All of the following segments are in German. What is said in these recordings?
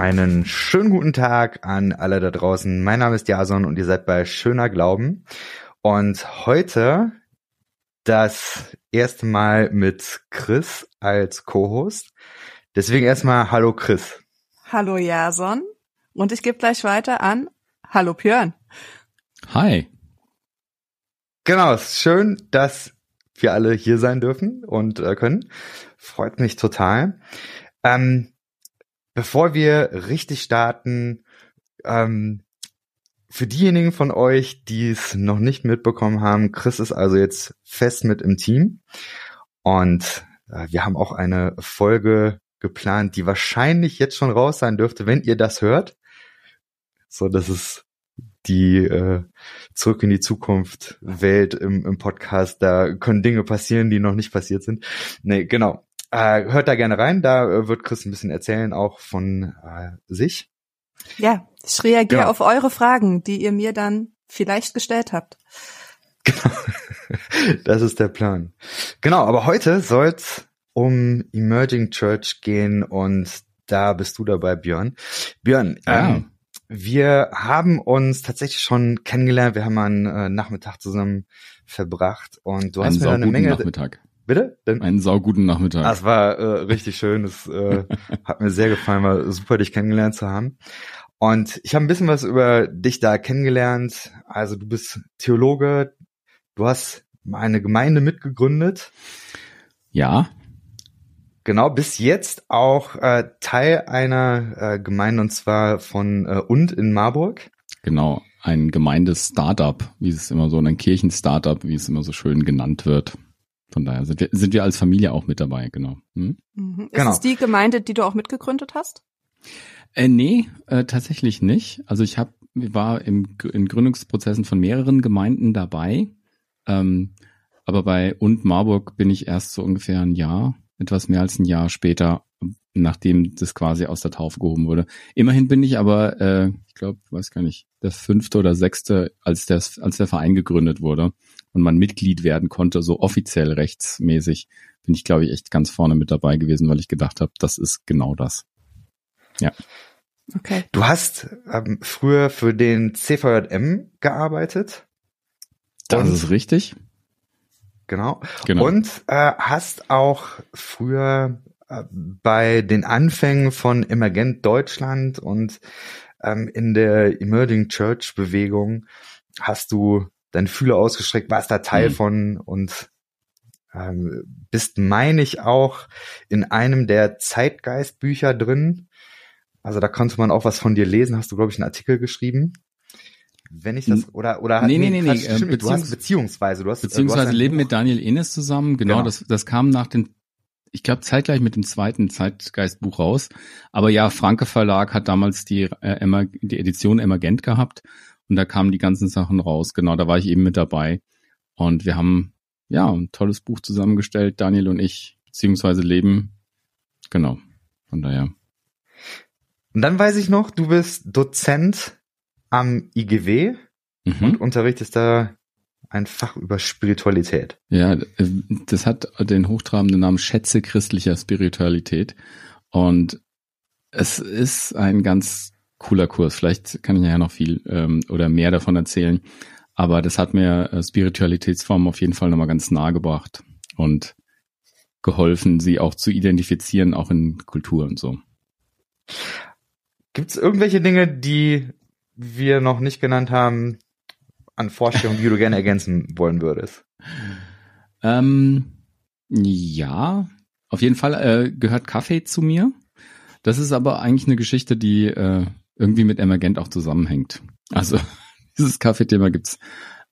Einen schönen guten Tag an alle da draußen. Mein Name ist Jason und ihr seid bei Schöner Glauben. Und heute das erste Mal mit Chris als Co-Host. Deswegen erstmal Hallo Chris. Hallo Jason. Und ich gebe gleich weiter an Hallo Björn. Hi. Genau, es ist schön, dass wir alle hier sein dürfen und äh, können. Freut mich total. Ähm, bevor wir richtig starten, ähm, für diejenigen von euch, die es noch nicht mitbekommen haben, Chris ist also jetzt fest mit im Team und äh, wir haben auch eine Folge geplant, die wahrscheinlich jetzt schon raus sein dürfte, wenn ihr das hört. So, das ist die äh, Zurück in die Zukunft Welt im, im Podcast. Da können Dinge passieren, die noch nicht passiert sind. Nee, genau. Äh, hört da gerne rein, da äh, wird Chris ein bisschen erzählen, auch von äh, sich. Ja, ich reagiere genau. auf eure Fragen, die ihr mir dann vielleicht gestellt habt. Genau, das ist der Plan. Genau, aber heute soll's um Emerging Church gehen und da bist du dabei, Björn. Björn, ja. ähm, wir haben uns tatsächlich schon kennengelernt. Wir haben einen äh, Nachmittag zusammen verbracht und du Einen hast mir eine Menge. Nachmittag. Bitte? Denn, Einen sauguten Nachmittag. Das war äh, richtig schön. Das äh, hat mir sehr gefallen, war super, dich kennengelernt zu haben. Und ich habe ein bisschen was über dich da kennengelernt. Also du bist Theologe, du hast eine Gemeinde mitgegründet. Ja. Genau, bis jetzt auch äh, Teil einer äh, Gemeinde und zwar von äh, Und in Marburg. Genau, ein Gemeindes-Startup, wie es immer so, ein Kirchen-Startup, wie es immer so schön genannt wird. Von daher sind wir, sind wir als Familie auch mit dabei, genau. Hm? Mhm. Ist genau. es die Gemeinde, die du auch mitgegründet hast? Äh, nee, äh, tatsächlich nicht. Also ich hab, war im, in Gründungsprozessen von mehreren Gemeinden dabei. Ähm, aber bei Und Marburg bin ich erst so ungefähr ein Jahr, etwas mehr als ein Jahr später, nachdem das quasi aus der Taufe gehoben wurde. Immerhin bin ich aber, äh, ich glaube, weiß gar nicht, der fünfte oder sechste, als der, als der Verein gegründet wurde und man Mitglied werden konnte, so offiziell rechtsmäßig, bin ich, glaube ich, echt ganz vorne mit dabei gewesen, weil ich gedacht habe, das ist genau das. Ja. Okay. Du hast ähm, früher für den CVJM gearbeitet. Das ist richtig. Genau. genau. Und äh, hast auch früher äh, bei den Anfängen von Emergent Deutschland und ähm, in der Emerging Church Bewegung hast du deine Fühler ausgestreckt, warst da Teil mhm. von und ähm, bist, meine ich, auch in einem der Zeitgeistbücher drin. Also da konnte man auch was von dir lesen. Hast du, glaube ich, einen Artikel geschrieben? Wenn ich das oder oder nee, nee, nee, nee, äh, Beziehungs du hast beziehungsweise du hast beziehungsweise du hast Leben mit Daniel Enes zusammen. Genau, genau. das das kam nach den ich glaube zeitgleich mit dem zweiten Zeitgeistbuch raus. Aber ja, Franke Verlag hat damals die äh, Emma, die Edition Emergent gehabt und da kamen die ganzen Sachen raus. Genau, da war ich eben mit dabei und wir haben ja ein tolles Buch zusammengestellt, Daniel und ich, beziehungsweise Leben. Genau, von daher. Und dann weiß ich noch, du bist Dozent am IGW mhm. und unterrichtest da ein Fach über Spiritualität. Ja, das hat den hochtrabenden Namen Schätze christlicher Spiritualität. Und es ist ein ganz cooler Kurs. Vielleicht kann ich ja noch viel ähm, oder mehr davon erzählen. Aber das hat mir äh, Spiritualitätsformen auf jeden Fall nochmal ganz nahe gebracht und geholfen, sie auch zu identifizieren, auch in Kultur und so. Gibt es irgendwelche Dinge, die wir noch nicht genannt haben, an Vorstellungen, die du gerne ergänzen wollen würdest? Ähm, ja, auf jeden Fall äh, gehört Kaffee zu mir. Das ist aber eigentlich eine Geschichte, die äh, irgendwie mit Emergent auch zusammenhängt. Also dieses Kaffeethema gibt's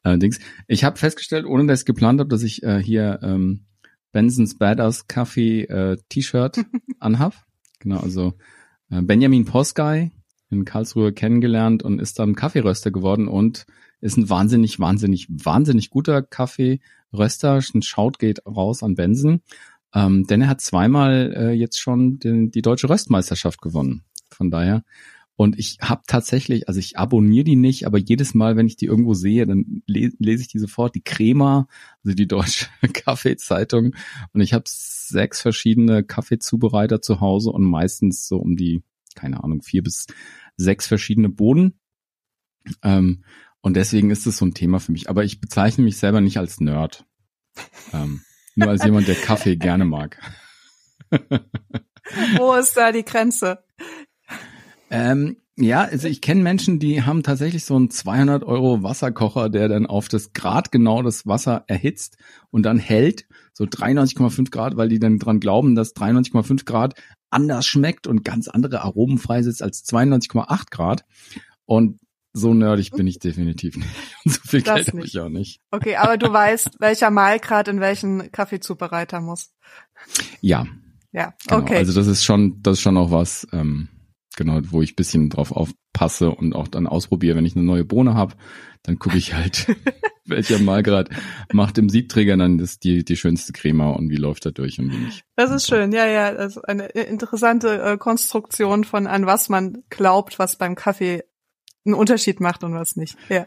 allerdings. Ich habe festgestellt, ohne dass ich geplant habe, dass ich äh, hier ähm, Bensons Badass Kaffee äh, T-Shirt anhab. Genau, also äh, Benjamin Posgay in Karlsruhe kennengelernt und ist dann Kaffeeröster geworden und ist ein wahnsinnig, wahnsinnig, wahnsinnig guter Kaffeeröster. Ein Schaut geht raus an Benson. Ähm, denn er hat zweimal äh, jetzt schon den, die deutsche Röstmeisterschaft gewonnen. Von daher. Und ich habe tatsächlich, also ich abonniere die nicht, aber jedes Mal, wenn ich die irgendwo sehe, dann le lese ich die sofort. Die Crema, also die deutsche Kaffeezeitung. Und ich habe sechs verschiedene Kaffeezubereiter zu Hause und meistens so um die keine Ahnung, vier bis sechs verschiedene Boden. Ähm, und deswegen ist es so ein Thema für mich. Aber ich bezeichne mich selber nicht als Nerd. Ähm, nur als jemand, der Kaffee gerne mag. Wo ist da die Grenze? Ähm, ja, also ich kenne Menschen, die haben tatsächlich so einen 200 Euro Wasserkocher, der dann auf das Grad genau das Wasser erhitzt und dann hält, so 93,5 Grad, weil die dann dran glauben, dass 93,5 Grad anders schmeckt und ganz andere Aromen freisetzt als 92,8 Grad. Und so nerdig bin ich definitiv nicht. Und so viel das Geld habe ich auch nicht. Okay, aber du weißt, welcher Malgrad in welchen Kaffeezubereiter muss. Ja. Ja, genau. okay. Also das ist schon, das ist schon auch was, ähm, genau, wo ich bisschen drauf aufpasse und auch dann ausprobiere, wenn ich eine neue Bohne habe, dann gucke ich halt, welcher Malgrad macht im Siebträger dann das die die schönste Crema und wie läuft er durch und wie nicht. Das ist schön, ja, ja, das ist eine interessante äh, Konstruktion von an was man glaubt, was beim Kaffee einen Unterschied macht und was nicht. Ja.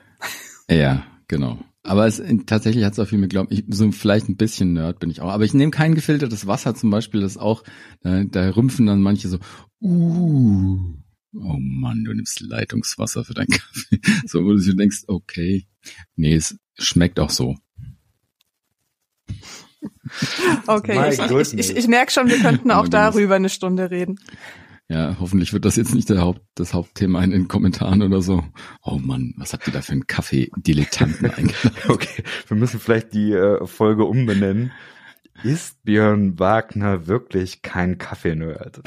Ja, genau. Aber es tatsächlich hat es auch viel mit Glauben. Ich so vielleicht ein bisschen Nerd bin ich auch, aber ich nehme kein gefiltertes Wasser zum Beispiel. Das auch da, da rümpfen dann manche so. Uh, oh Mann, du nimmst Leitungswasser für deinen Kaffee. So, wo du denkst, okay, nee, es schmeckt auch so. Okay, ich, ich, ich, ich merke schon, wir könnten auch darüber eine Stunde reden. Ja, hoffentlich wird das jetzt nicht der Haupt, das Hauptthema in den Kommentaren oder so. Oh Mann, was habt ihr da für einen Kaffee-Dilettanten eingeladen? Okay, wir müssen vielleicht die äh, Folge umbenennen. Ist Björn Wagner wirklich kein Kaffee-Nerd?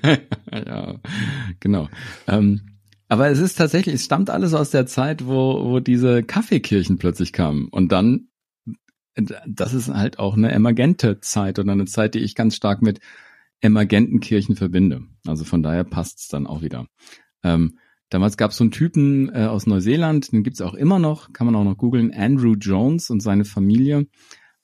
ja, genau. Ähm, aber es ist tatsächlich, es stammt alles aus der Zeit, wo, wo diese Kaffeekirchen plötzlich kamen. Und dann, das ist halt auch eine emergente Zeit oder eine Zeit, die ich ganz stark mit Emergentenkirchen verbinde. Also von daher passt's dann auch wieder. Ähm, damals gab es so einen Typen äh, aus Neuseeland, den gibt's auch immer noch, kann man auch noch googeln, Andrew Jones und seine Familie.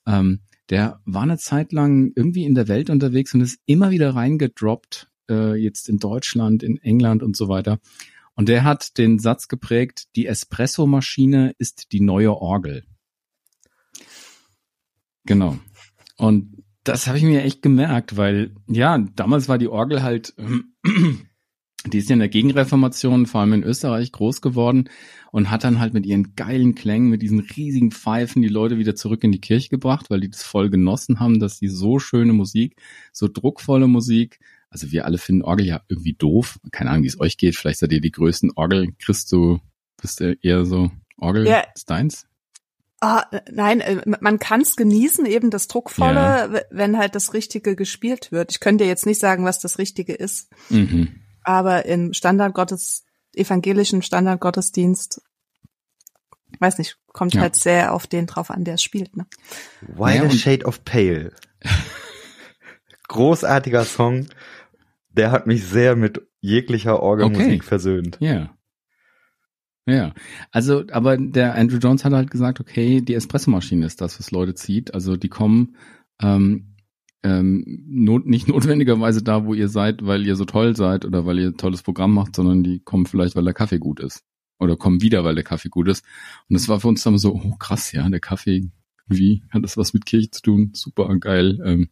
Ähm, der war eine Zeit lang irgendwie in der Welt unterwegs und ist immer wieder reingedroppt, äh, jetzt in Deutschland, in England und so weiter. Und der hat den Satz geprägt, die Espresso-Maschine ist die neue Orgel. Genau. Und das habe ich mir echt gemerkt, weil ja, damals war die Orgel halt, die ist ja in der Gegenreformation, vor allem in Österreich, groß geworden und hat dann halt mit ihren geilen Klängen, mit diesen riesigen Pfeifen die Leute wieder zurück in die Kirche gebracht, weil die das voll genossen haben, dass die so schöne Musik, so druckvolle Musik, also wir alle finden Orgel ja irgendwie doof. Keine Ahnung, wie es euch geht. Vielleicht seid ihr die größten Orgel. Christo, bist du eher so Orgel ja. Steins? Ah, nein, äh, man kann es genießen, eben das Druckvolle, ja. wenn halt das Richtige gespielt wird. Ich könnte jetzt nicht sagen, was das Richtige ist. Mhm. Aber im Standardgottes, evangelischen Standardgottesdienst, weiß nicht, kommt ja. halt sehr auf den drauf an, der es spielt. Ne? Why ja, Shade of Pale. Großartiger Song. Der hat mich sehr mit jeglicher Orgelmusik okay. versöhnt. Ja. Ja, also, aber der Andrew Jones hat halt gesagt, okay, die Espressomaschine ist das, was Leute zieht. Also die kommen ähm, ähm, not, nicht notwendigerweise da, wo ihr seid, weil ihr so toll seid oder weil ihr ein tolles Programm macht, sondern die kommen vielleicht, weil der Kaffee gut ist. Oder kommen wieder, weil der Kaffee gut ist. Und das war für uns dann so, oh krass, ja, der Kaffee, wie, hat das was mit Kirche zu tun? Super geil. Ähm,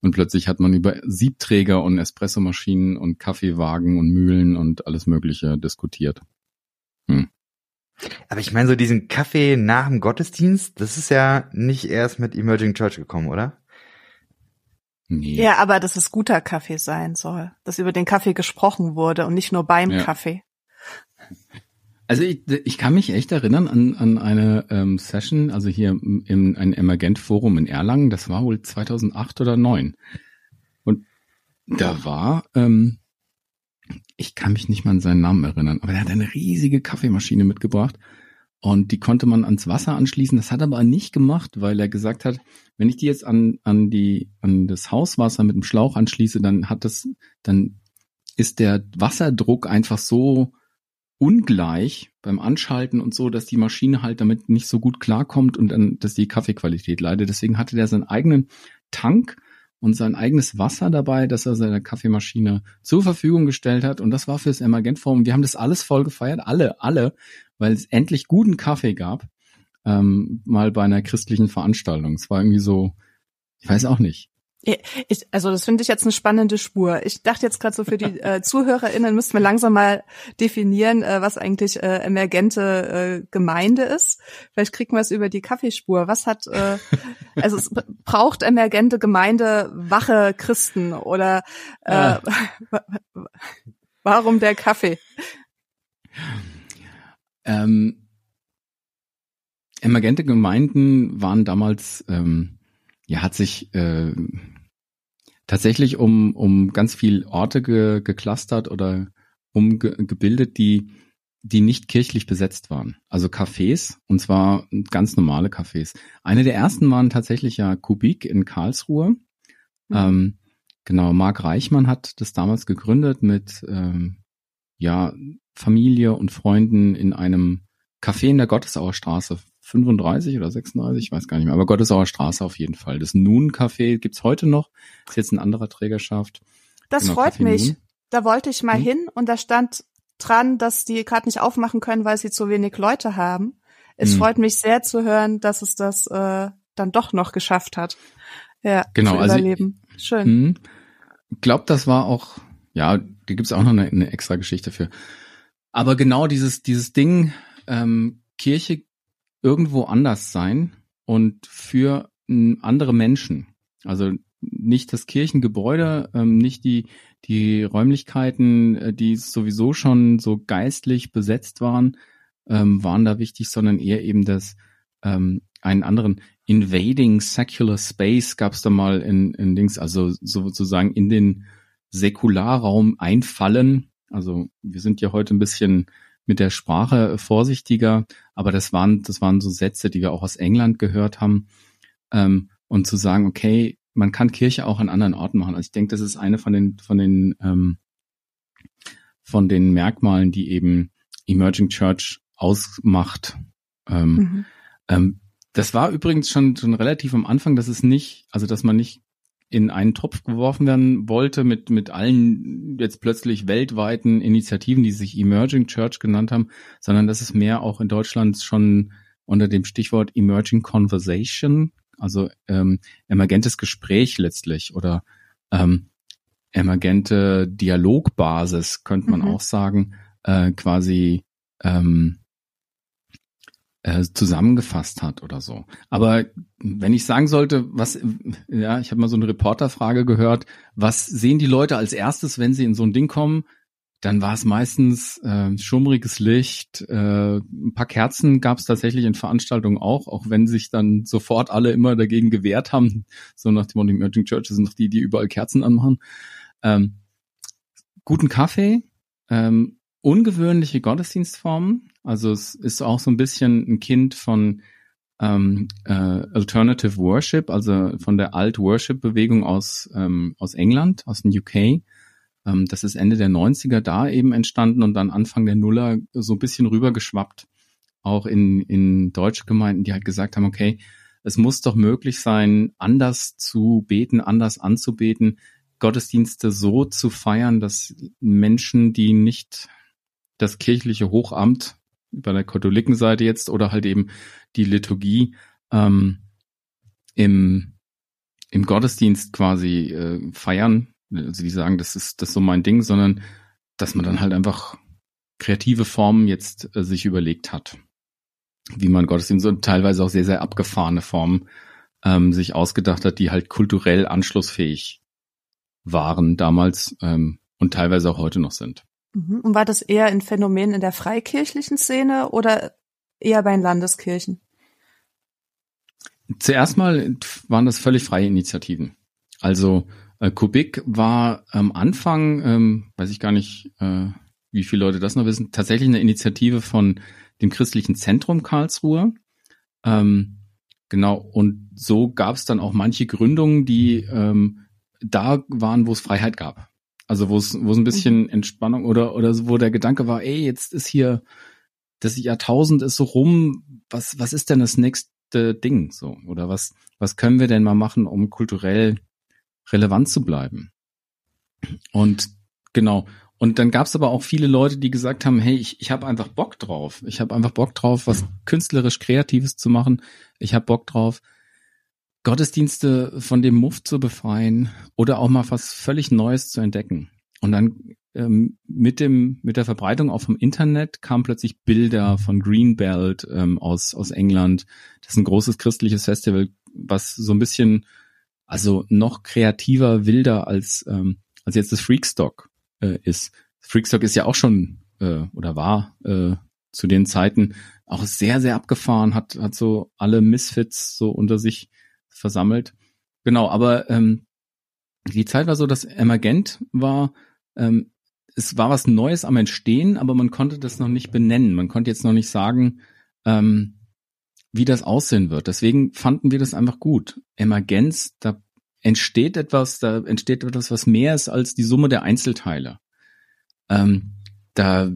und plötzlich hat man über Siebträger und Espressomaschinen und Kaffeewagen und Mühlen und alles Mögliche diskutiert. Hm. Aber ich meine, so diesen Kaffee nach dem Gottesdienst, das ist ja nicht erst mit Emerging Church gekommen, oder? Nee. Ja, aber dass es guter Kaffee sein soll. Dass über den Kaffee gesprochen wurde und nicht nur beim ja. Kaffee. Also ich, ich kann mich echt erinnern an, an eine ähm, Session, also hier im ein Emergent-Forum in Erlangen, das war wohl 2008 oder 2009. Und da war ähm, ich kann mich nicht mal an seinen Namen erinnern, aber er hat eine riesige Kaffeemaschine mitgebracht und die konnte man ans Wasser anschließen. Das hat er aber nicht gemacht, weil er gesagt hat, wenn ich die jetzt an, an die, an das Hauswasser mit dem Schlauch anschließe, dann hat das, dann ist der Wasserdruck einfach so ungleich beim Anschalten und so, dass die Maschine halt damit nicht so gut klarkommt und dann, dass die Kaffeequalität leidet. Deswegen hatte der seinen eigenen Tank und sein eigenes Wasser dabei, das er seiner Kaffeemaschine zur Verfügung gestellt hat. Und das war fürs Emergent Forum. Wir haben das alles voll gefeiert, alle, alle, weil es endlich guten Kaffee gab, ähm, mal bei einer christlichen Veranstaltung. Es war irgendwie so, ich weiß auch nicht. Ich, also das finde ich jetzt eine spannende Spur. Ich dachte jetzt gerade so für die äh, ZuhörerInnen müssten wir langsam mal definieren, äh, was eigentlich äh, emergente äh, Gemeinde ist. Vielleicht kriegen wir es über die Kaffeespur. Was hat, äh, also es braucht emergente Gemeinde wache Christen oder äh, ja. warum der Kaffee? Ähm, emergente Gemeinden waren damals ähm, ja, hat sich äh, tatsächlich um, um ganz viel Orte ge, geclustert oder umgebildet, die, die nicht kirchlich besetzt waren. Also Cafés, und zwar ganz normale Cafés. Eine der ersten waren tatsächlich ja Kubik in Karlsruhe. Mhm. Ähm, genau, Marc Reichmann hat das damals gegründet mit ähm, ja, Familie und Freunden in einem Café in der Gottesauer Straße 35 oder 36, ich weiß gar nicht mehr, aber Gottesauer Straße auf jeden Fall. Das Nun-Café gibt's heute noch, ist jetzt ein anderer Trägerschaft. Das genau, freut Café mich. Nun. Da wollte ich mal hm? hin und da stand dran, dass die gerade nicht aufmachen können, weil sie zu wenig Leute haben. Es hm. freut mich sehr zu hören, dass es das äh, dann doch noch geschafft hat. Ja, genau, zu also überleben. Also, Schön. Hm, glaub, das war auch, ja, da gibt's auch noch eine, eine extra Geschichte für. Aber genau dieses, dieses Ding, ähm, Kirche irgendwo anders sein und für andere Menschen. Also nicht das Kirchengebäude, ähm, nicht die, die Räumlichkeiten, äh, die sowieso schon so geistlich besetzt waren, ähm, waren da wichtig, sondern eher eben das ähm, einen anderen invading secular space gab es da mal in, in Dings, also sozusagen in den Säkularraum einfallen. Also wir sind ja heute ein bisschen mit der Sprache vorsichtiger, aber das waren, das waren so Sätze, die wir auch aus England gehört haben. Ähm, und zu sagen, okay, man kann Kirche auch an anderen Orten machen. Also ich denke, das ist eine von den, von den, ähm, von den Merkmalen, die eben Emerging Church ausmacht. Ähm, mhm. ähm, das war übrigens schon, schon relativ am Anfang, dass es nicht, also dass man nicht in einen Topf geworfen werden wollte mit, mit allen jetzt plötzlich weltweiten Initiativen, die sich Emerging Church genannt haben, sondern dass es mehr auch in Deutschland schon unter dem Stichwort Emerging Conversation, also ähm, emergentes Gespräch letztlich oder ähm, emergente Dialogbasis, könnte man mhm. auch sagen, äh, quasi ähm, äh, zusammengefasst hat oder so. Aber wenn ich sagen sollte, was, ja, ich habe mal so eine Reporterfrage gehört, was sehen die Leute als erstes, wenn sie in so ein Ding kommen? Dann war es meistens äh, schummriges Licht, äh, ein paar Kerzen gab es tatsächlich in Veranstaltungen auch, auch wenn sich dann sofort alle immer dagegen gewehrt haben, so nach dem Motto, Emerging Churches sind doch die, die überall Kerzen anmachen. Ähm, guten Kaffee, ähm, ungewöhnliche Gottesdienstformen, also es ist auch so ein bisschen ein Kind von ähm, äh, Alternative Worship, also von der Alt-Worship-Bewegung aus, ähm, aus England, aus den UK. Ähm, das ist Ende der 90er da eben entstanden und dann Anfang der Nuller so ein bisschen rübergeschwappt, auch in, in deutsche Gemeinden, die halt gesagt haben, okay, es muss doch möglich sein, anders zu beten, anders anzubeten, Gottesdienste so zu feiern, dass Menschen, die nicht das kirchliche Hochamt bei der Katholikenseite jetzt oder halt eben die Liturgie ähm, im, im Gottesdienst quasi äh, feiern. Also die sagen, das ist das ist so mein Ding, sondern dass man dann halt einfach kreative Formen jetzt äh, sich überlegt hat, wie man Gottesdienst und teilweise auch sehr, sehr abgefahrene Formen ähm, sich ausgedacht hat, die halt kulturell anschlussfähig waren damals ähm, und teilweise auch heute noch sind. Mhm. Und war das eher ein Phänomen in der freikirchlichen Szene oder eher bei den Landeskirchen? Zuerst mal waren das völlig freie Initiativen. Also äh, Kubik war am Anfang, ähm, weiß ich gar nicht, äh, wie viele Leute das noch wissen, tatsächlich eine Initiative von dem christlichen Zentrum Karlsruhe. Ähm, genau, und so gab es dann auch manche Gründungen, die ähm, da waren, wo es Freiheit gab. Also wo es wo es ein bisschen mhm. Entspannung oder oder wo der Gedanke war, ey, jetzt ist hier das Jahrtausend ist so rum, was was ist denn das nächste Ding so oder was was können wir denn mal machen, um kulturell relevant zu bleiben? Und genau, und dann gab es aber auch viele Leute, die gesagt haben, hey, ich, ich habe einfach Bock drauf. Ich habe einfach Bock drauf, was künstlerisch Kreatives zu machen. Ich habe Bock drauf, Gottesdienste von dem Muff zu befreien oder auch mal was völlig Neues zu entdecken. Und dann ähm, mit dem mit der Verbreitung auch vom Internet kamen plötzlich Bilder von Greenbelt ähm, aus aus England. Das ist ein großes christliches Festival, was so ein bisschen also noch kreativer, wilder als ähm, als jetzt das Freakstock äh, ist. Freakstock ist ja auch schon äh, oder war äh, zu den Zeiten auch sehr sehr abgefahren, hat hat so alle Misfits so unter sich versammelt. Genau, aber ähm, die Zeit war so, dass Emergent war ähm, es war was Neues am Entstehen, aber man konnte das noch nicht benennen. Man konnte jetzt noch nicht sagen, ähm, wie das aussehen wird. Deswegen fanden wir das einfach gut. Emergenz, da entsteht etwas, da entsteht etwas, was mehr ist als die Summe der Einzelteile. Ähm, da,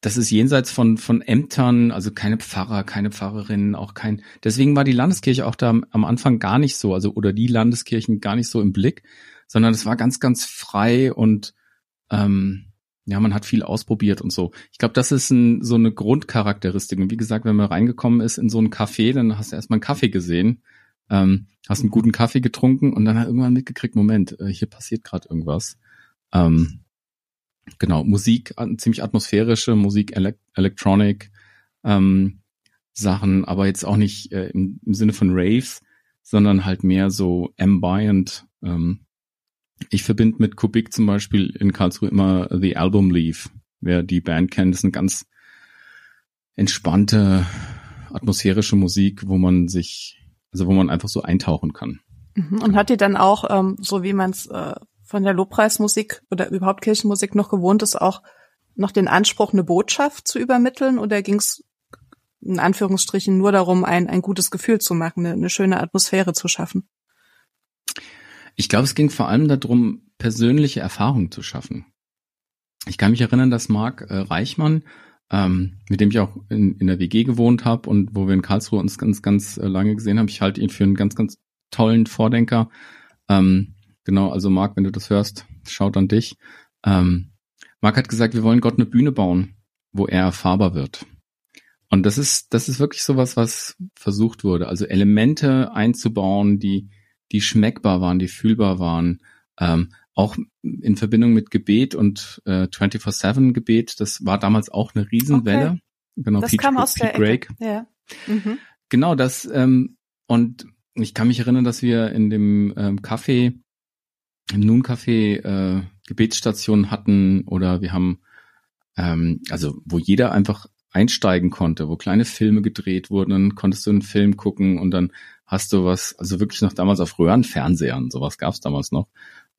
das ist jenseits von, von Ämtern, also keine Pfarrer, keine Pfarrerinnen, auch kein, deswegen war die Landeskirche auch da am Anfang gar nicht so, also, oder die Landeskirchen gar nicht so im Blick, sondern es war ganz, ganz frei und ähm, ja, man hat viel ausprobiert und so. Ich glaube, das ist ein, so eine Grundcharakteristik. Und wie gesagt, wenn man reingekommen ist in so ein Café, dann hast du erstmal einen Kaffee gesehen, ähm, hast einen guten Kaffee getrunken und dann hat irgendwann mitgekriegt, Moment, äh, hier passiert gerade irgendwas. Ähm, genau, Musik, ziemlich atmosphärische Musik, Ele Electronic ähm, Sachen, aber jetzt auch nicht äh, im, im Sinne von Raves, sondern halt mehr so ambient, ähm, ich verbinde mit Kubik zum Beispiel in Karlsruhe immer The Album Leaf. Wer die Band kennt, ist eine ganz entspannte, atmosphärische Musik, wo man sich, also wo man einfach so eintauchen kann. Mhm. Und hat die dann auch, ähm, so wie man es äh, von der Lobpreismusik oder überhaupt Kirchenmusik noch gewohnt ist, auch noch den Anspruch, eine Botschaft zu übermitteln? Oder ging es in Anführungsstrichen nur darum, ein, ein gutes Gefühl zu machen, eine, eine schöne Atmosphäre zu schaffen? Ich glaube, es ging vor allem darum, persönliche Erfahrungen zu schaffen. Ich kann mich erinnern, dass Marc äh, Reichmann, ähm, mit dem ich auch in, in der WG gewohnt habe und wo wir in Karlsruhe uns ganz, ganz äh, lange gesehen haben, ich halte ihn für einen ganz, ganz tollen Vordenker. Ähm, genau, also Marc, wenn du das hörst, schaut an dich. Ähm, Marc hat gesagt, wir wollen Gott eine Bühne bauen, wo er erfahrbar wird. Und das ist, das ist wirklich sowas, was versucht wurde. Also Elemente einzubauen, die, die schmeckbar waren, die fühlbar waren. Ähm, auch in Verbindung mit Gebet und äh, 24-7 Gebet, das war damals auch eine Riesenwelle. Okay. Genau, das Pete, kam aus Pete der Greg. Ja. Mhm. Genau, das ähm, und ich kann mich erinnern, dass wir in dem ähm, Café, im Nun Café äh, Gebetsstationen hatten oder wir haben ähm, also wo jeder einfach einsteigen konnte, wo kleine Filme gedreht wurden, dann konntest du einen Film gucken und dann hast du was, also wirklich noch damals auf Röhrenfernsehern, sowas gab's damals noch.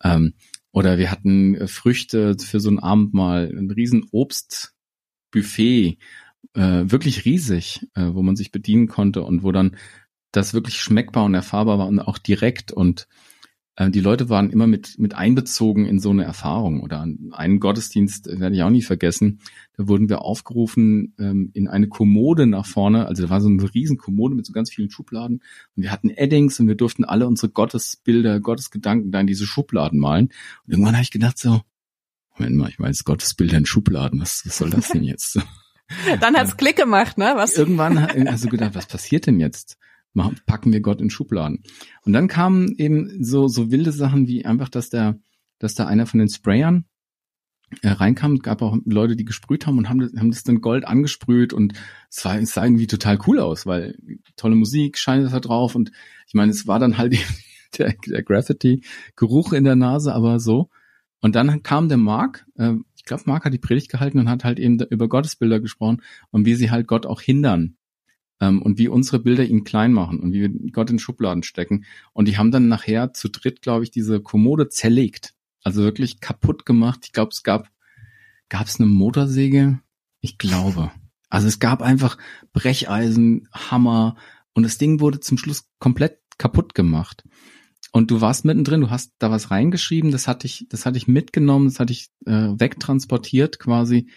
Ähm, oder wir hatten äh, Früchte für so ein Abendmahl, ein riesen Obstbuffet, äh, wirklich riesig, äh, wo man sich bedienen konnte und wo dann das wirklich schmeckbar und erfahrbar war und auch direkt und äh, die Leute waren immer mit, mit einbezogen in so eine Erfahrung. Oder einen Gottesdienst äh, werde ich auch nie vergessen. Da wurden wir aufgerufen ähm, in eine Kommode nach vorne. Also da war so eine riesen Kommode mit so ganz vielen Schubladen. Und wir hatten Eddings und wir durften alle unsere Gottesbilder, Gottesgedanken da in diese Schubladen malen. Und irgendwann habe ich gedacht so, Moment mal, ich weiß Gottesbilder in Schubladen. Was, was soll das denn jetzt? Dann hat's Klick gemacht, ne? Was? Irgendwann hast du gedacht, was passiert denn jetzt? Packen wir Gott in Schubladen. Und dann kamen eben so, so wilde Sachen wie einfach, dass der, dass da einer von den Sprayern äh, reinkam, gab auch Leute, die gesprüht haben und haben das, haben das dann Gold angesprüht und es, war, es sah irgendwie total cool aus, weil tolle Musik, scheint da drauf und ich meine, es war dann halt der, der Graffiti-Geruch in der Nase, aber so. Und dann kam der Mark, äh, ich glaube, Mark hat die Predigt gehalten und hat halt eben über Gottesbilder gesprochen und wie sie halt Gott auch hindern, ähm, und wie unsere Bilder ihn klein machen und wie wir Gott in Schubladen stecken. Und die haben dann nachher zu dritt, glaube ich, diese Kommode zerlegt. Also wirklich kaputt gemacht. Ich glaube, es gab, gab es eine Motorsäge? Ich glaube. Also es gab einfach Brecheisen, Hammer und das Ding wurde zum Schluss komplett kaputt gemacht. Und du warst mittendrin, du hast da was reingeschrieben, das hatte ich, das hatte ich mitgenommen, das hatte ich äh, wegtransportiert quasi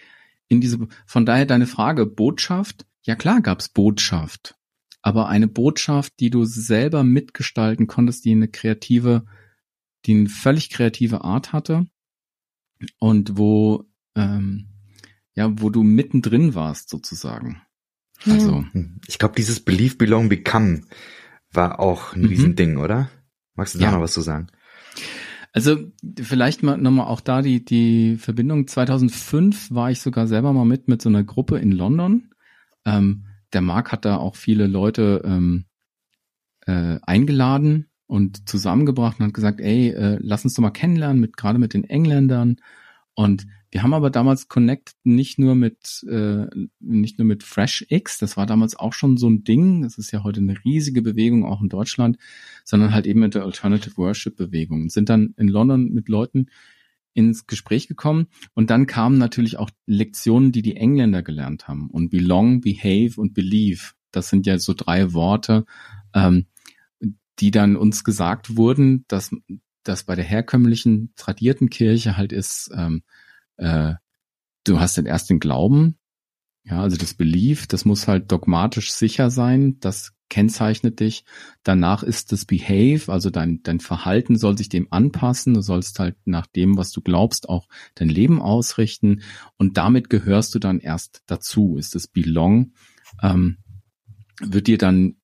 in diese. Von daher deine Frage, Botschaft, ja klar gab's Botschaft, aber eine Botschaft, die du selber mitgestalten konntest, die eine kreative, die eine völlig kreative Art hatte und wo ähm, ja, wo du mittendrin warst sozusagen. Also ich glaube, dieses Believe, Belong, Become war auch ein mhm. Riesending, oder? Magst du da ja. noch was zu sagen? Also vielleicht mal nochmal auch da die, die Verbindung. 2005 war ich sogar selber mal mit mit so einer Gruppe in London. Ähm, der Marc hat da auch viele Leute ähm, äh, eingeladen und zusammengebracht und hat gesagt, ey, äh, lass uns doch mal kennenlernen, mit gerade mit den Engländern. Und wir haben aber damals Connect nicht nur mit äh, nicht nur mit FreshX, das war damals auch schon so ein Ding, das ist ja heute eine riesige Bewegung auch in Deutschland, sondern halt eben mit der Alternative Worship Bewegung und sind dann in London mit Leuten ins Gespräch gekommen. Und dann kamen natürlich auch Lektionen, die die Engländer gelernt haben. Und belong, behave und believe. Das sind ja so drei Worte, ähm, die dann uns gesagt wurden, dass das bei der herkömmlichen tradierten Kirche halt ist, ähm, äh, du hast den ersten Glauben, ja, also das Belief, das muss halt dogmatisch sicher sein, das kennzeichnet dich. Danach ist das Behave, also dein, dein Verhalten soll sich dem anpassen. Du sollst halt nach dem, was du glaubst, auch dein Leben ausrichten. Und damit gehörst du dann erst dazu. Ist das Belong, ähm, wird dir dann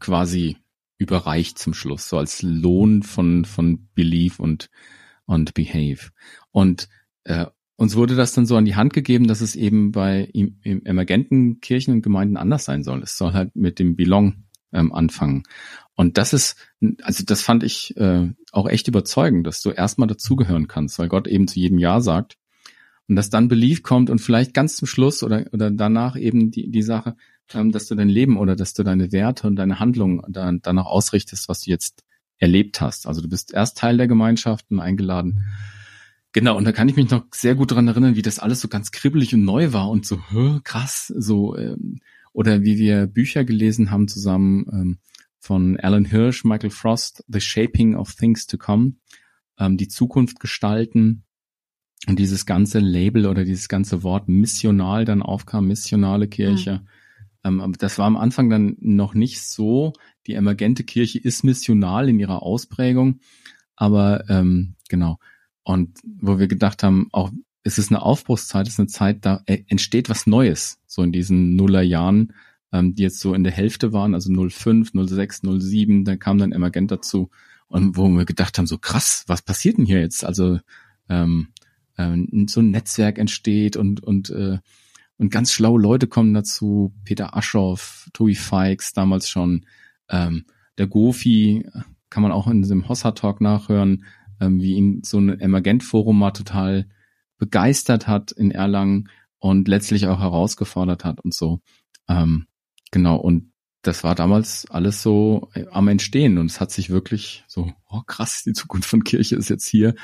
quasi überreicht zum Schluss, so als Lohn von, von Belief und, und Behave. Und äh, uns wurde das dann so an die Hand gegeben, dass es eben bei im, im emergenten Kirchen und Gemeinden anders sein soll. Es soll halt mit dem Belong ähm, anfangen. Und das ist, also das fand ich äh, auch echt überzeugend, dass du erstmal dazugehören kannst, weil Gott eben zu jedem Ja sagt. Und dass dann Belief kommt und vielleicht ganz zum Schluss oder, oder danach eben die, die Sache, ähm, dass du dein Leben oder dass du deine Werte und deine Handlungen dann, danach ausrichtest, was du jetzt erlebt hast. Also du bist erst Teil der Gemeinschaft und eingeladen. Genau, und da kann ich mich noch sehr gut dran erinnern, wie das alles so ganz kribbelig und neu war und so hö, krass, so ähm, oder wie wir Bücher gelesen haben zusammen ähm, von Alan Hirsch, Michael Frost, The Shaping of Things to Come, ähm, die Zukunft gestalten und dieses ganze Label oder dieses ganze Wort missional dann aufkam, missionale Kirche. Mhm. Ähm, das war am Anfang dann noch nicht so. Die emergente Kirche ist missional in ihrer Ausprägung, aber ähm, genau. Und wo wir gedacht haben, auch es ist eine Aufbruchszeit, es ist eine Zeit, da entsteht was Neues, so in diesen Nullerjahren, ähm, die jetzt so in der Hälfte waren, also 05, 06, 07, da kam dann Emergent dazu und wo wir gedacht haben, so krass, was passiert denn hier jetzt? Also ähm, ähm, so ein Netzwerk entsteht und und äh, und ganz schlaue Leute kommen dazu, Peter Aschoff, Tobi Fikes, damals schon, ähm, der Gofi, kann man auch in diesem Hossa Talk nachhören, ähm, wie ihn so ein Emergent-Forum mal total begeistert hat in Erlangen und letztlich auch herausgefordert hat und so. Ähm, genau, und das war damals alles so äh, am Entstehen und es hat sich wirklich so, oh krass, die Zukunft von Kirche ist jetzt hier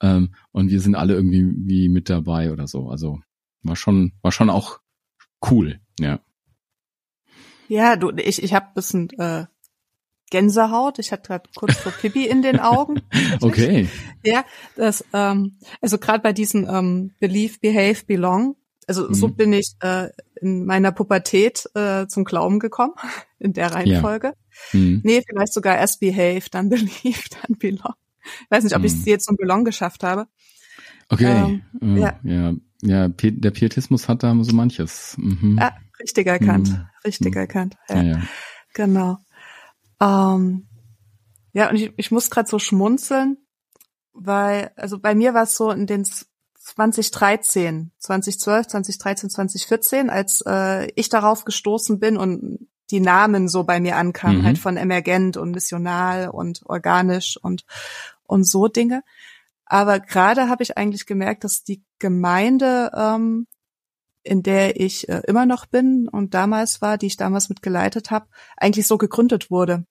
ähm, und wir sind alle irgendwie wie mit dabei oder so. Also war schon, war schon auch cool, ja. Ja, du, ich, ich habe bisschen äh, Gänsehaut. Ich hatte gerade kurz vor Pippi in den Augen. okay. Ja, das, ähm, also gerade bei diesen ähm, Believe, Behave, Belong. Also mhm. so bin ich äh, in meiner Pubertät äh, zum Glauben gekommen, in der Reihenfolge. Ja. Mhm. Nee, vielleicht sogar erst Behave, dann Believe, dann Belong. Ich weiß nicht, ob mhm. ich es jetzt zum Belong geschafft habe. Okay. Ähm, äh, ja. ja. Ja, der Pietismus hat da so manches. Mhm. Ja, richtig erkannt. Mhm. Richtig mhm. erkannt. Ja. ja, ja. Genau. Ähm, ja, und ich, ich muss gerade so schmunzeln, weil, also bei mir war es so in den 2013, 2012, 2013, 2014, als äh, ich darauf gestoßen bin und die Namen so bei mir ankamen, mhm. halt von emergent und missional und organisch und und so Dinge. Aber gerade habe ich eigentlich gemerkt, dass die Gemeinde, ähm, in der ich äh, immer noch bin und damals war, die ich damals mitgeleitet habe, eigentlich so gegründet wurde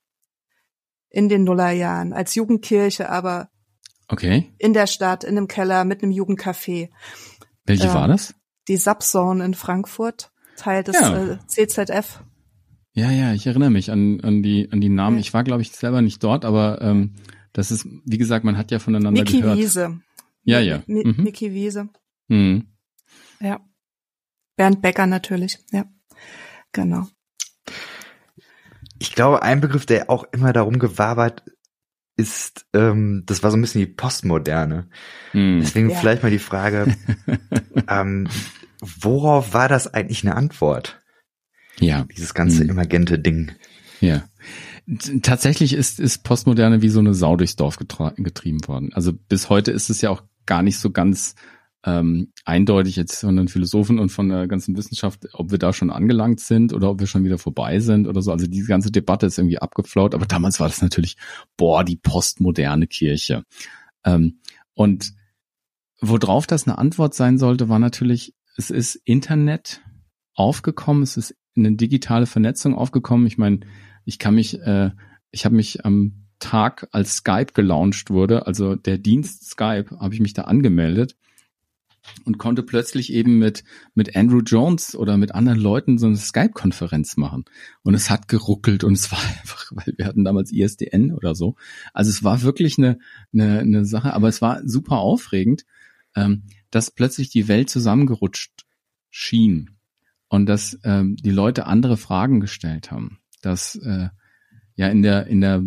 in den Nullerjahren als Jugendkirche, aber okay. in der Stadt, in einem Keller mit einem Jugendcafé. Welche ähm, war das? Die Subzone in Frankfurt, Teil des ja. äh, CZF. Ja, ja, ich erinnere mich an, an die an die Namen. Ja. Ich war, glaube ich, selber nicht dort, aber ähm, das ist, wie gesagt, man hat ja voneinander Niki gehört. Wiese. Ja, ja. Mhm. Niki Wiese. Mhm. Ja. Bernd Becker natürlich, ja. Genau ich glaube, ein Begriff, der auch immer darum gewabert ist, ähm, das war so ein bisschen die Postmoderne. Hm. Deswegen ja. vielleicht mal die Frage, ähm, worauf war das eigentlich eine Antwort? Ja. Dieses ganze hm. emergente Ding. Ja. Tatsächlich ist, ist Postmoderne wie so eine Sau durchs Dorf getrieben worden. Also bis heute ist es ja auch gar nicht so ganz ähm, eindeutig jetzt von den Philosophen und von der ganzen Wissenschaft, ob wir da schon angelangt sind oder ob wir schon wieder vorbei sind oder so. Also diese ganze Debatte ist irgendwie abgeflaut. Aber damals war das natürlich, boah, die postmoderne Kirche. Ähm, und worauf das eine Antwort sein sollte, war natürlich, es ist Internet aufgekommen, es ist eine digitale Vernetzung aufgekommen. Ich meine, ich kann mich, äh, ich habe mich am Tag, als Skype gelauncht wurde, also der Dienst Skype, habe ich mich da angemeldet und konnte plötzlich eben mit, mit Andrew Jones oder mit anderen Leuten so eine Skype-Konferenz machen. Und es hat geruckelt und es war einfach, weil wir hatten damals ISDN oder so. Also es war wirklich eine, eine, eine Sache, aber es war super aufregend, ähm, dass plötzlich die Welt zusammengerutscht schien und dass ähm, die Leute andere Fragen gestellt haben. Dass äh, ja in der, in der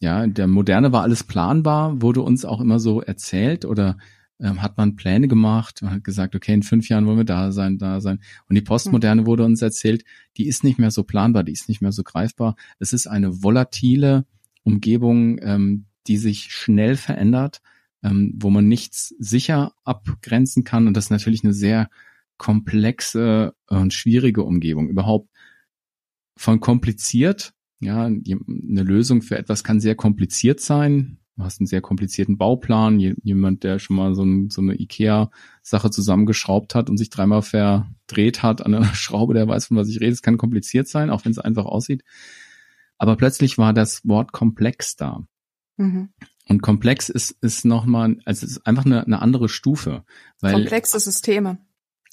ja, in der Moderne war alles planbar, wurde uns auch immer so erzählt oder ähm, hat man Pläne gemacht, man hat gesagt, okay, in fünf Jahren wollen wir da sein, da sein. Und die Postmoderne mhm. wurde uns erzählt, die ist nicht mehr so planbar, die ist nicht mehr so greifbar. Es ist eine volatile Umgebung, ähm, die sich schnell verändert, ähm, wo man nichts sicher abgrenzen kann. Und das ist natürlich eine sehr komplexe und schwierige Umgebung. Überhaupt von kompliziert, ja, eine Lösung für etwas kann sehr kompliziert sein. Du hast einen sehr komplizierten Bauplan. Jemand, der schon mal so, ein, so eine Ikea-Sache zusammengeschraubt hat und sich dreimal verdreht hat an einer Schraube, der weiß, von was ich rede. Es kann kompliziert sein, auch wenn es einfach aussieht. Aber plötzlich war das Wort komplex da. Mhm. Und komplex ist, ist nochmal, also es ist einfach eine, eine andere Stufe. Weil Komplexe Systeme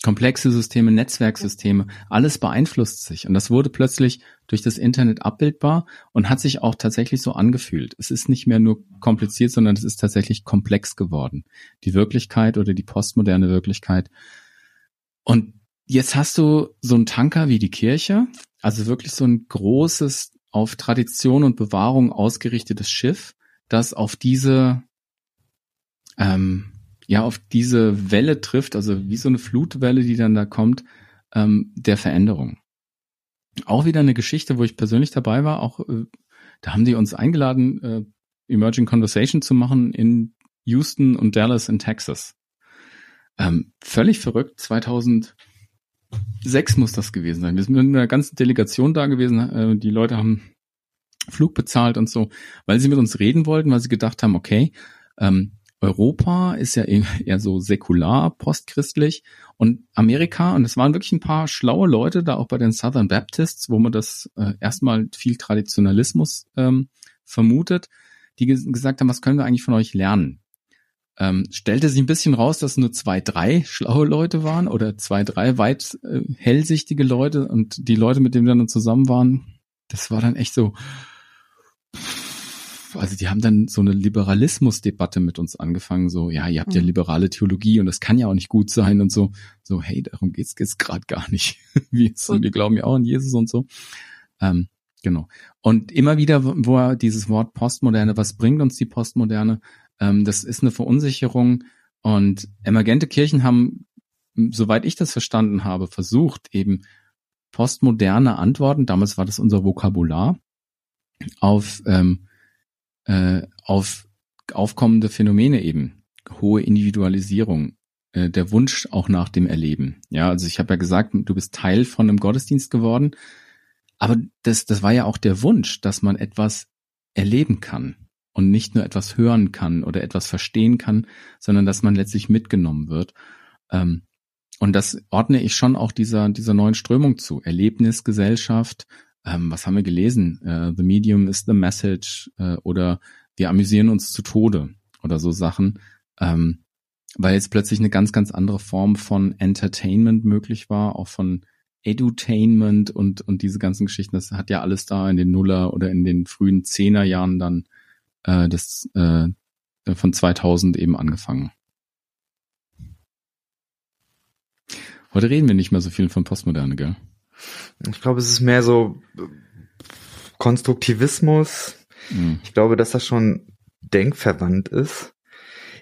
komplexe Systeme, Netzwerksysteme, alles beeinflusst sich. Und das wurde plötzlich durch das Internet abbildbar und hat sich auch tatsächlich so angefühlt. Es ist nicht mehr nur kompliziert, sondern es ist tatsächlich komplex geworden. Die Wirklichkeit oder die postmoderne Wirklichkeit. Und jetzt hast du so einen Tanker wie die Kirche, also wirklich so ein großes, auf Tradition und Bewahrung ausgerichtetes Schiff, das auf diese ähm, ja auf diese Welle trifft, also wie so eine Flutwelle, die dann da kommt, ähm, der Veränderung. Auch wieder eine Geschichte, wo ich persönlich dabei war. Auch äh, da haben die uns eingeladen, äh, Emerging Conversation zu machen in Houston und Dallas in Texas. Ähm, völlig verrückt. 2006 muss das gewesen sein. Wir sind mit einer ganzen Delegation da gewesen. Äh, die Leute haben Flug bezahlt und so, weil sie mit uns reden wollten, weil sie gedacht haben, okay, ähm, Europa ist ja eher so säkular, postchristlich und Amerika, und es waren wirklich ein paar schlaue Leute da auch bei den Southern Baptists, wo man das äh, erstmal viel Traditionalismus ähm, vermutet, die gesagt haben, was können wir eigentlich von euch lernen? Ähm, stellte sich ein bisschen raus, dass nur zwei, drei schlaue Leute waren oder zwei, drei weit äh, hellsichtige Leute und die Leute, mit denen wir dann zusammen waren, das war dann echt so, also die haben dann so eine Liberalismusdebatte mit uns angefangen, so, ja, ihr habt ja mhm. liberale Theologie und das kann ja auch nicht gut sein und so, so, hey, darum geht's jetzt gerade gar nicht. wir, wir glauben ja auch an Jesus und so. Ähm, genau. Und immer wieder, wo er dieses Wort Postmoderne, was bringt uns die Postmoderne? Ähm, das ist eine Verunsicherung und emergente Kirchen haben, soweit ich das verstanden habe, versucht eben postmoderne Antworten, damals war das unser Vokabular, auf ähm, äh, auf aufkommende Phänomene eben. Hohe Individualisierung, äh, der Wunsch auch nach dem Erleben. Ja, also ich habe ja gesagt, du bist Teil von einem Gottesdienst geworden, aber das, das war ja auch der Wunsch, dass man etwas erleben kann und nicht nur etwas hören kann oder etwas verstehen kann, sondern dass man letztlich mitgenommen wird. Ähm, und das ordne ich schon auch dieser, dieser neuen Strömung zu. Erlebnisgesellschaft, ähm, was haben wir gelesen? Äh, the Medium is the Message äh, oder wir amüsieren uns zu Tode oder so Sachen, ähm, weil jetzt plötzlich eine ganz, ganz andere Form von Entertainment möglich war, auch von Edutainment und, und diese ganzen Geschichten. Das hat ja alles da in den Nuller oder in den frühen Zehnerjahren dann äh, des, äh, von 2000 eben angefangen. Heute reden wir nicht mehr so viel von Postmoderne, gell? Ich glaube, es ist mehr so Konstruktivismus. Mhm. Ich glaube, dass das schon denkverwandt ist.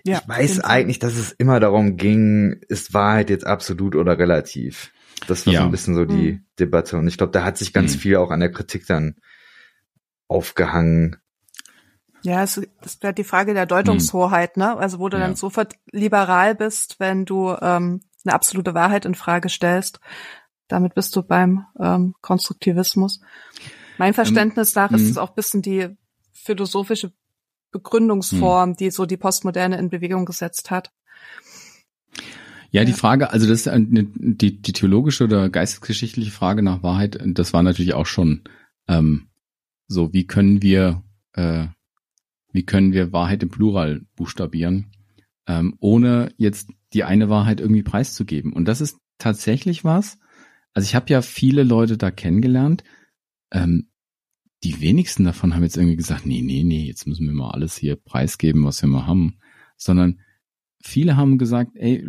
Ja, ich weiß eigentlich, dass es immer darum ging, ist Wahrheit jetzt absolut oder relativ? Das war ja. so ein bisschen so die mhm. Debatte. Und ich glaube, da hat sich ganz mhm. viel auch an der Kritik dann aufgehangen. Ja, es ist halt die Frage der Deutungshoheit, ne? Also wo du ja. dann sofort liberal bist, wenn du ähm, eine absolute Wahrheit in Frage stellst. Damit bist du beim ähm, Konstruktivismus. Mein Verständnis ähm, nach ist hm. es auch bisschen die philosophische Begründungsform, die so die Postmoderne in Bewegung gesetzt hat. Ja, die Frage, also das ist eine, die, die theologische oder geistesgeschichtliche Frage nach Wahrheit, das war natürlich auch schon ähm, so, wie können wir, äh, wie können wir Wahrheit im Plural buchstabieren, ähm, ohne jetzt die eine Wahrheit irgendwie preiszugeben. Und das ist tatsächlich was. Also ich habe ja viele Leute da kennengelernt. Ähm, die wenigsten davon haben jetzt irgendwie gesagt, nee, nee, nee, jetzt müssen wir mal alles hier preisgeben, was wir mal haben. Sondern viele haben gesagt, ey,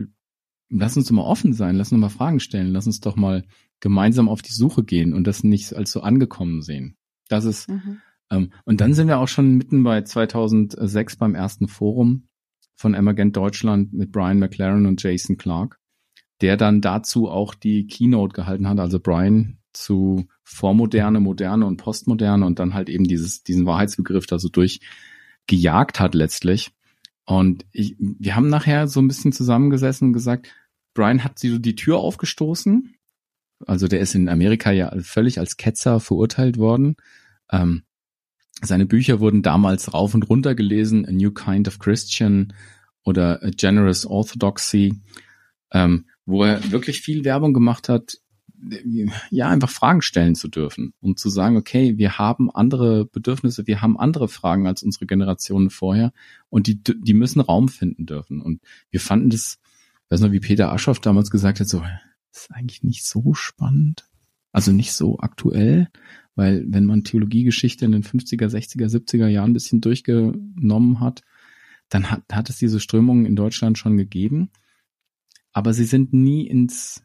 lass uns doch mal offen sein, lass uns mal Fragen stellen, lass uns doch mal gemeinsam auf die Suche gehen und das nicht als so angekommen sehen. Das ist, mhm. ähm, und dann sind wir auch schon mitten bei 2006 beim ersten Forum von Emergent Deutschland mit Brian McLaren und Jason Clark, der dann dazu auch die Keynote gehalten hat, also Brian zu Vormoderne, Moderne und Postmoderne und dann halt eben dieses, diesen Wahrheitsbegriff da so durchgejagt hat letztlich. Und ich, wir haben nachher so ein bisschen zusammengesessen und gesagt, Brian hat so die Tür aufgestoßen. Also der ist in Amerika ja völlig als Ketzer verurteilt worden. Ähm, seine Bücher wurden damals rauf und runter gelesen, A New Kind of Christian oder A Generous Orthodoxy, ähm, wo er wirklich viel Werbung gemacht hat, ja, einfach Fragen stellen zu dürfen und zu sagen, okay, wir haben andere Bedürfnisse, wir haben andere Fragen als unsere Generationen vorher und die, die müssen Raum finden dürfen. Und wir fanden das, weiß noch, wie Peter Aschoff damals gesagt hat, so, ist eigentlich nicht so spannend, also nicht so aktuell, weil wenn man Theologiegeschichte in den 50er, 60er, 70er Jahren ein bisschen durchgenommen hat, dann hat, hat es diese Strömungen in Deutschland schon gegeben, aber sie sind nie ins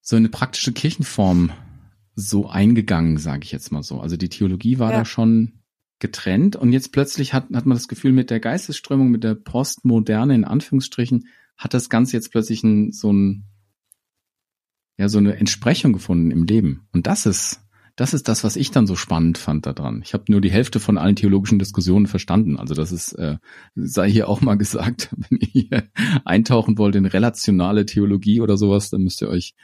so eine praktische Kirchenform so eingegangen, sage ich jetzt mal so. Also die Theologie war ja. da schon getrennt und jetzt plötzlich hat, hat man das Gefühl, mit der Geistesströmung, mit der Postmoderne in Anführungsstrichen, hat das Ganze jetzt plötzlich ein, so ein, ja, so eine Entsprechung gefunden im Leben. Und das ist, das ist das, was ich dann so spannend fand daran. Ich habe nur die Hälfte von allen theologischen Diskussionen verstanden. Also das ist, äh, sei hier auch mal gesagt, wenn ihr eintauchen wollt in relationale Theologie oder sowas, dann müsst ihr euch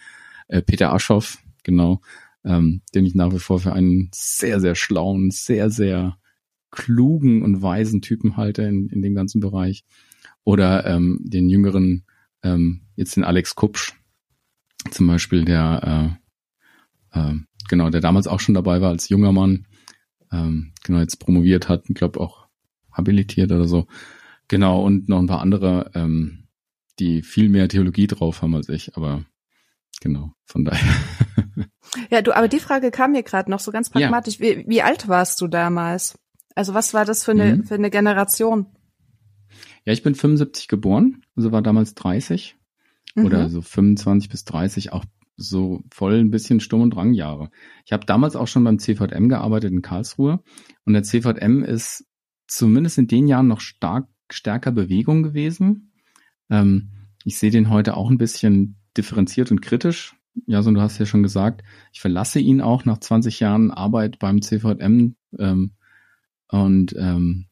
äh, Peter Aschoff, genau, ähm, den ich nach wie vor für einen sehr, sehr schlauen, sehr, sehr klugen und weisen Typen halte in, in dem ganzen Bereich. Oder ähm, den jüngeren, ähm, jetzt den Alex Kupsch zum Beispiel, der äh, äh, genau, der damals auch schon dabei war als junger Mann, ähm, genau, jetzt promoviert hat, ich glaube auch habilitiert oder so. Genau, und noch ein paar andere, ähm, die viel mehr Theologie drauf haben als ich, aber Genau, von daher. Ja, du, aber die Frage kam mir gerade noch so ganz pragmatisch. Ja. Wie, wie alt warst du damals? Also was war das für eine, mhm. für eine Generation? Ja, ich bin 75 geboren, also war damals 30 mhm. oder so 25 bis 30, auch so voll ein bisschen Sturm- und Drangjahre. Ich habe damals auch schon beim CVM gearbeitet in Karlsruhe und der CVM ist zumindest in den Jahren noch stark stärker Bewegung gewesen. Ähm, ich sehe den heute auch ein bisschen differenziert und kritisch. Ja, so du hast ja schon gesagt, ich verlasse ihn auch nach 20 Jahren Arbeit beim CVM ähm, und ähm,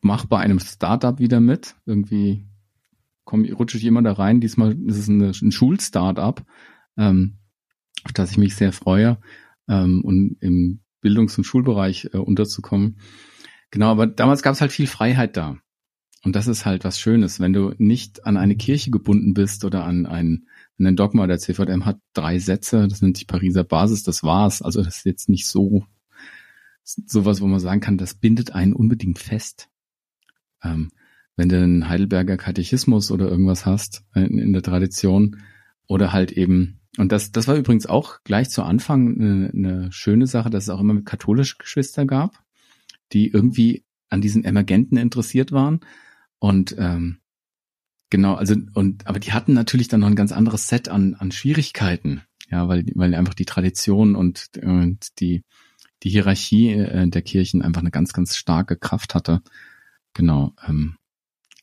mache bei einem Startup wieder mit. Irgendwie komm, rutsche ich immer da rein. Diesmal ist es eine, ein Schulstartup, ähm, auf das ich mich sehr freue ähm, und im Bildungs- und Schulbereich äh, unterzukommen. Genau, aber damals gab es halt viel Freiheit da. Und das ist halt was Schönes, wenn du nicht an eine Kirche gebunden bist oder an ein, an ein Dogma. Der CVM hat drei Sätze, das nennt sich Pariser Basis, das war's. Also das ist jetzt nicht so sowas, wo man sagen kann, das bindet einen unbedingt fest. Ähm, wenn du einen Heidelberger Katechismus oder irgendwas hast in, in, der Tradition oder halt eben, und das, das war übrigens auch gleich zu Anfang eine, eine schöne Sache, dass es auch immer katholische Geschwister gab, die irgendwie an diesen Emergenten interessiert waren und ähm, genau, also und aber die hatten natürlich dann noch ein ganz anderes Set an an Schwierigkeiten, ja, weil weil einfach die Tradition und, und die die Hierarchie äh, der Kirchen einfach eine ganz ganz starke Kraft hatte. Genau. Ähm,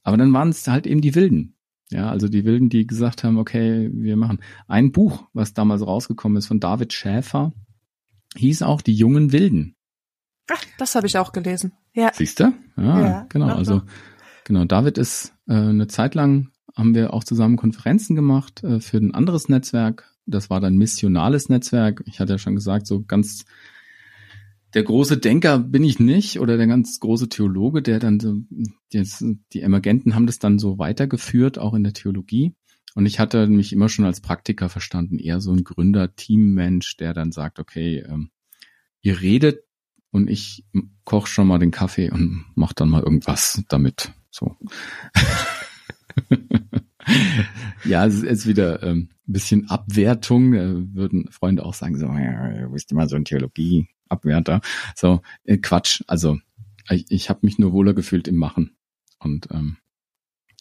aber dann waren es halt eben die Wilden, ja, also die Wilden, die gesagt haben, okay, wir machen ein Buch, was damals rausgekommen ist von David Schäfer. hieß auch die jungen Wilden. Ach, das habe ich auch gelesen. Ja. Siehst du? Ja, ja, genau. Also genau, David ist äh, eine Zeit lang haben wir auch zusammen Konferenzen gemacht äh, für ein anderes Netzwerk. Das war dann missionales Netzwerk. Ich hatte ja schon gesagt, so ganz der große Denker bin ich nicht oder der ganz große Theologe, der dann so, jetzt, die Emergenten haben das dann so weitergeführt, auch in der Theologie. Und ich hatte mich immer schon als Praktiker verstanden, eher so ein Gründer, Teammensch, der dann sagt, okay, ähm, ihr redet und ich koche schon mal den Kaffee und mach dann mal irgendwas damit. So. ja, es ist wieder ähm, ein bisschen Abwertung, äh, würden Freunde auch sagen, so, ja, du bist immer so ein Theologie-Abwerter. So, äh, Quatsch. Also ich, ich habe mich nur wohler gefühlt im Machen. Und ähm,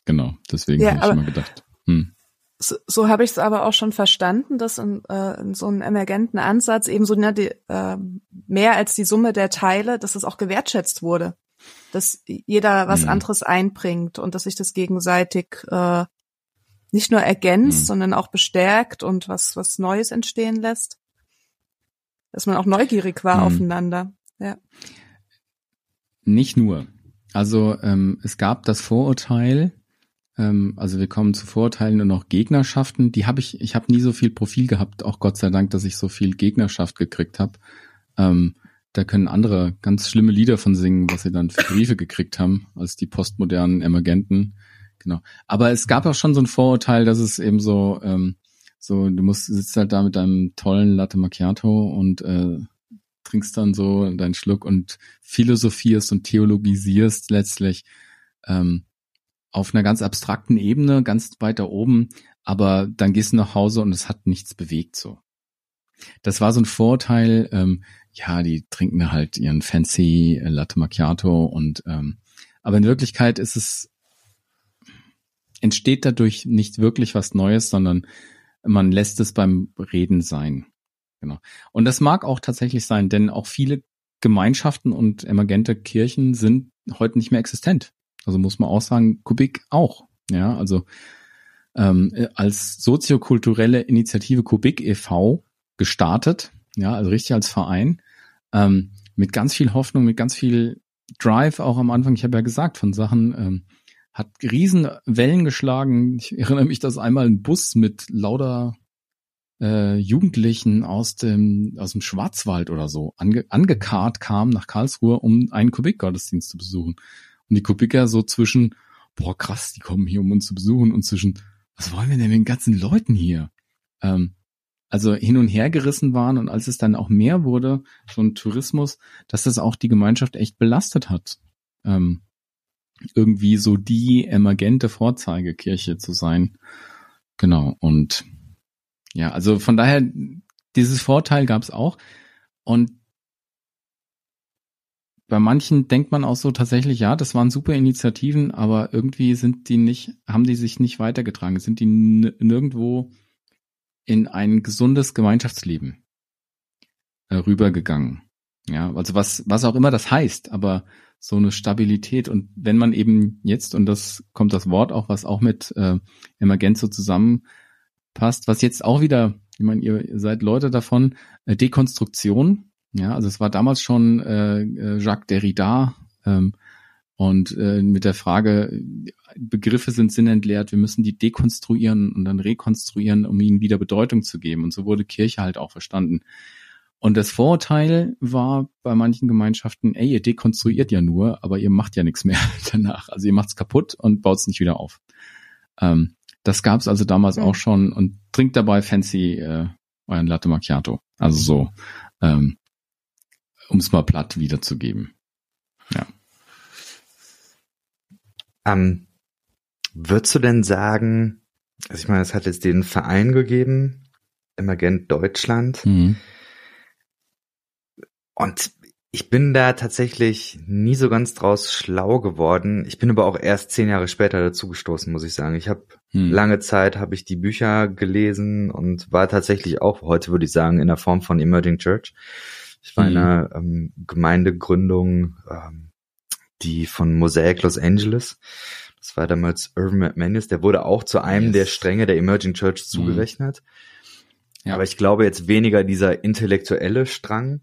genau, deswegen ja, habe ich immer gedacht. Hm. So, so habe ich es aber auch schon verstanden, dass in, äh, in so einem emergenten Ansatz eben so ne, die, äh, mehr als die Summe der Teile, dass es auch gewertschätzt wurde, dass jeder was mhm. anderes einbringt und dass sich das gegenseitig äh, nicht nur ergänzt, mhm. sondern auch bestärkt und was was Neues entstehen lässt, dass man auch neugierig war mhm. aufeinander. Ja. Nicht nur. Also ähm, es gab das Vorurteil, ähm, also wir kommen zu Vorurteilen und auch Gegnerschaften. Die habe ich, ich habe nie so viel Profil gehabt, auch Gott sei Dank, dass ich so viel Gegnerschaft gekriegt habe. Ähm, da können andere ganz schlimme Lieder von singen, was sie dann für Briefe gekriegt haben, als die postmodernen Emergenten. Genau. Aber es gab auch schon so ein Vorurteil, dass es eben so, ähm, so, du musst, sitzt halt da mit deinem tollen Latte Macchiato und äh, trinkst dann so deinen Schluck und philosophierst und theologisierst letztlich. Ähm, auf einer ganz abstrakten Ebene, ganz weiter oben, aber dann gehst du nach Hause und es hat nichts bewegt so. Das war so ein Vorteil, ähm, ja, die trinken halt ihren fancy Latte Macchiato und ähm, aber in Wirklichkeit ist es entsteht dadurch nicht wirklich was Neues, sondern man lässt es beim Reden sein. Genau. Und das mag auch tatsächlich sein, denn auch viele Gemeinschaften und emergente Kirchen sind heute nicht mehr existent. Also muss man auch sagen, Kubik auch. Ja, also ähm, als soziokulturelle Initiative Kubik e.V. gestartet, ja, also richtig als Verein, ähm, mit ganz viel Hoffnung, mit ganz viel Drive auch am Anfang. Ich habe ja gesagt von Sachen, ähm, hat riesen Wellen geschlagen. Ich erinnere mich, dass einmal ein Bus mit lauter äh, Jugendlichen aus dem aus dem Schwarzwald oder so ange, angekarrt kam nach Karlsruhe, um einen Kubik-Gottesdienst zu besuchen. Und die Kubiker so zwischen, boah, krass, die kommen hier, um uns zu besuchen, und zwischen, was wollen wir denn mit den ganzen Leuten hier? Ähm, also hin und her gerissen waren und als es dann auch mehr wurde, so ein Tourismus, dass das auch die Gemeinschaft echt belastet hat. Ähm, irgendwie so die emergente Vorzeigekirche zu sein. Genau. Und ja, also von daher, dieses Vorteil gab es auch. Und bei manchen denkt man auch so tatsächlich, ja, das waren super Initiativen, aber irgendwie sind die nicht, haben die sich nicht weitergetragen, sind die nirgendwo in ein gesundes Gemeinschaftsleben äh, rübergegangen. Ja, also was, was auch immer das heißt, aber so eine Stabilität und wenn man eben jetzt, und das kommt das Wort auch, was auch mit äh, Emergenzo zusammenpasst, was jetzt auch wieder, ich meine, ihr seid Leute davon, äh, Dekonstruktion, ja, also es war damals schon äh, äh, Jacques Derrida ähm, und äh, mit der Frage, Begriffe sind sinnentleert, wir müssen die dekonstruieren und dann rekonstruieren, um ihnen wieder Bedeutung zu geben. Und so wurde Kirche halt auch verstanden. Und das Vorurteil war bei manchen Gemeinschaften, ey, ihr dekonstruiert ja nur, aber ihr macht ja nichts mehr danach. Also ihr macht's kaputt und baut's nicht wieder auf. Ähm, das gab's also damals mhm. auch schon und trinkt dabei fancy äh, euren Latte Macchiato. Also so. Ähm, um es mal platt wiederzugeben. Ja. Ähm, würdest du denn sagen, also ich meine, es hat jetzt den Verein gegeben, Emergent Deutschland. Mhm. Und ich bin da tatsächlich nie so ganz draus schlau geworden. Ich bin aber auch erst zehn Jahre später dazu gestoßen, muss ich sagen. Ich habe hm. lange Zeit habe ich die Bücher gelesen und war tatsächlich auch heute würde ich sagen in der Form von Emerging Church. Ich war in mhm. einer ähm, Gemeindegründung, ähm, die von Mosaic Los Angeles. Das war damals Irvin McManus. Der wurde auch zu einem yes. der Stränge der Emerging Church mhm. zugerechnet. Ja. Aber ich glaube jetzt weniger dieser intellektuelle Strang,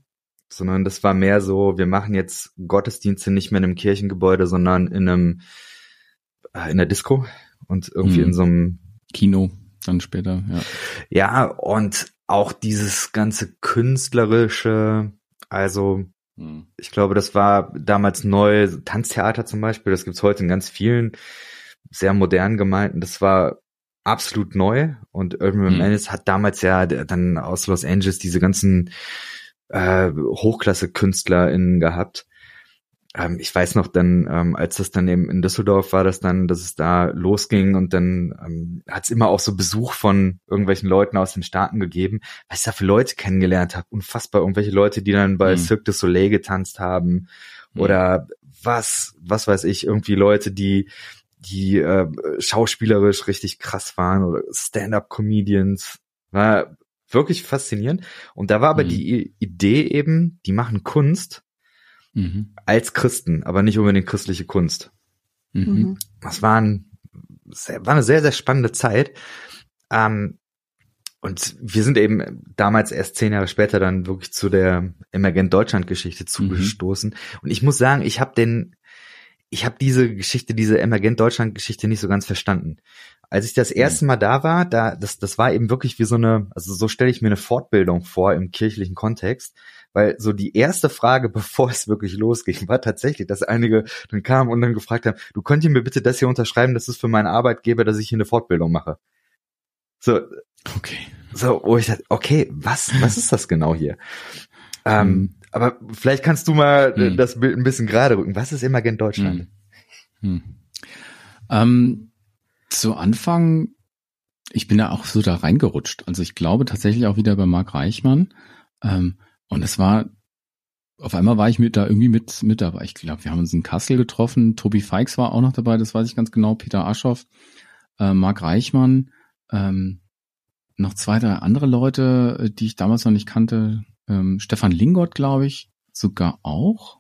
sondern das war mehr so, wir machen jetzt Gottesdienste nicht mehr in einem Kirchengebäude, sondern in einem äh, in der Disco und irgendwie hm. in so einem Kino dann später, ja. Ja, und auch dieses ganze künstlerische, also hm. ich glaube, das war damals neu, Tanztheater zum Beispiel, das gibt's heute in ganz vielen sehr modernen Gemeinden, das war absolut neu und Urban hm. Menace hat damals ja dann aus Los Angeles diese ganzen äh, Hochklasse-KünstlerInnen gehabt. Ähm, ich weiß noch dann, ähm, als das dann eben in Düsseldorf war, das dann, dass es da losging und dann ähm, hat es immer auch so Besuch von irgendwelchen Leuten aus den Staaten gegeben, was ich da für Leute kennengelernt habe. Unfassbar, irgendwelche Leute, die dann bei mhm. Cirque du Soleil getanzt haben mhm. oder was, was weiß ich, irgendwie Leute, die die äh, schauspielerisch richtig krass waren oder Stand-up-Comedians. War wirklich faszinierend. Und da war aber mhm. die Idee eben, die machen Kunst mhm. als Christen, aber nicht unbedingt christliche Kunst. Mhm. mhm. Das war, ein, war eine sehr, sehr spannende Zeit. Ähm, und wir sind eben damals erst zehn Jahre später dann wirklich zu der Emergent Deutschland Geschichte mhm. zugestoßen. Und ich muss sagen, ich habe den ich habe diese Geschichte, diese Emergent Deutschland Geschichte nicht so ganz verstanden. Als ich das erste Mal da war, da das das war eben wirklich wie so eine, also so stelle ich mir eine Fortbildung vor im kirchlichen Kontext, weil so die erste Frage, bevor es wirklich losging, war tatsächlich, dass einige dann kamen und dann gefragt haben, du könntest mir bitte das hier unterschreiben, das ist für meinen Arbeitgeber, dass ich hier eine Fortbildung mache. So, okay. So, wo ich dachte, okay, was was ist das genau hier? Ähm, mhm. Aber vielleicht kannst du mal hm. das Bild ein bisschen gerade rücken. Was ist Emergent Deutschland? Hm. Hm. Ähm, zu Anfang, ich bin da auch so da reingerutscht. Also ich glaube tatsächlich auch wieder bei Marc Reichmann. Ähm, und es war, auf einmal war ich mit da irgendwie mit, mit dabei. Ich glaube, wir haben uns in Kassel getroffen. Tobi Feix war auch noch dabei, das weiß ich ganz genau. Peter Aschoff, äh, Marc Reichmann, ähm, noch zwei, drei andere Leute, äh, die ich damals noch nicht kannte. Ähm, Stefan Lingott, glaube ich, sogar auch.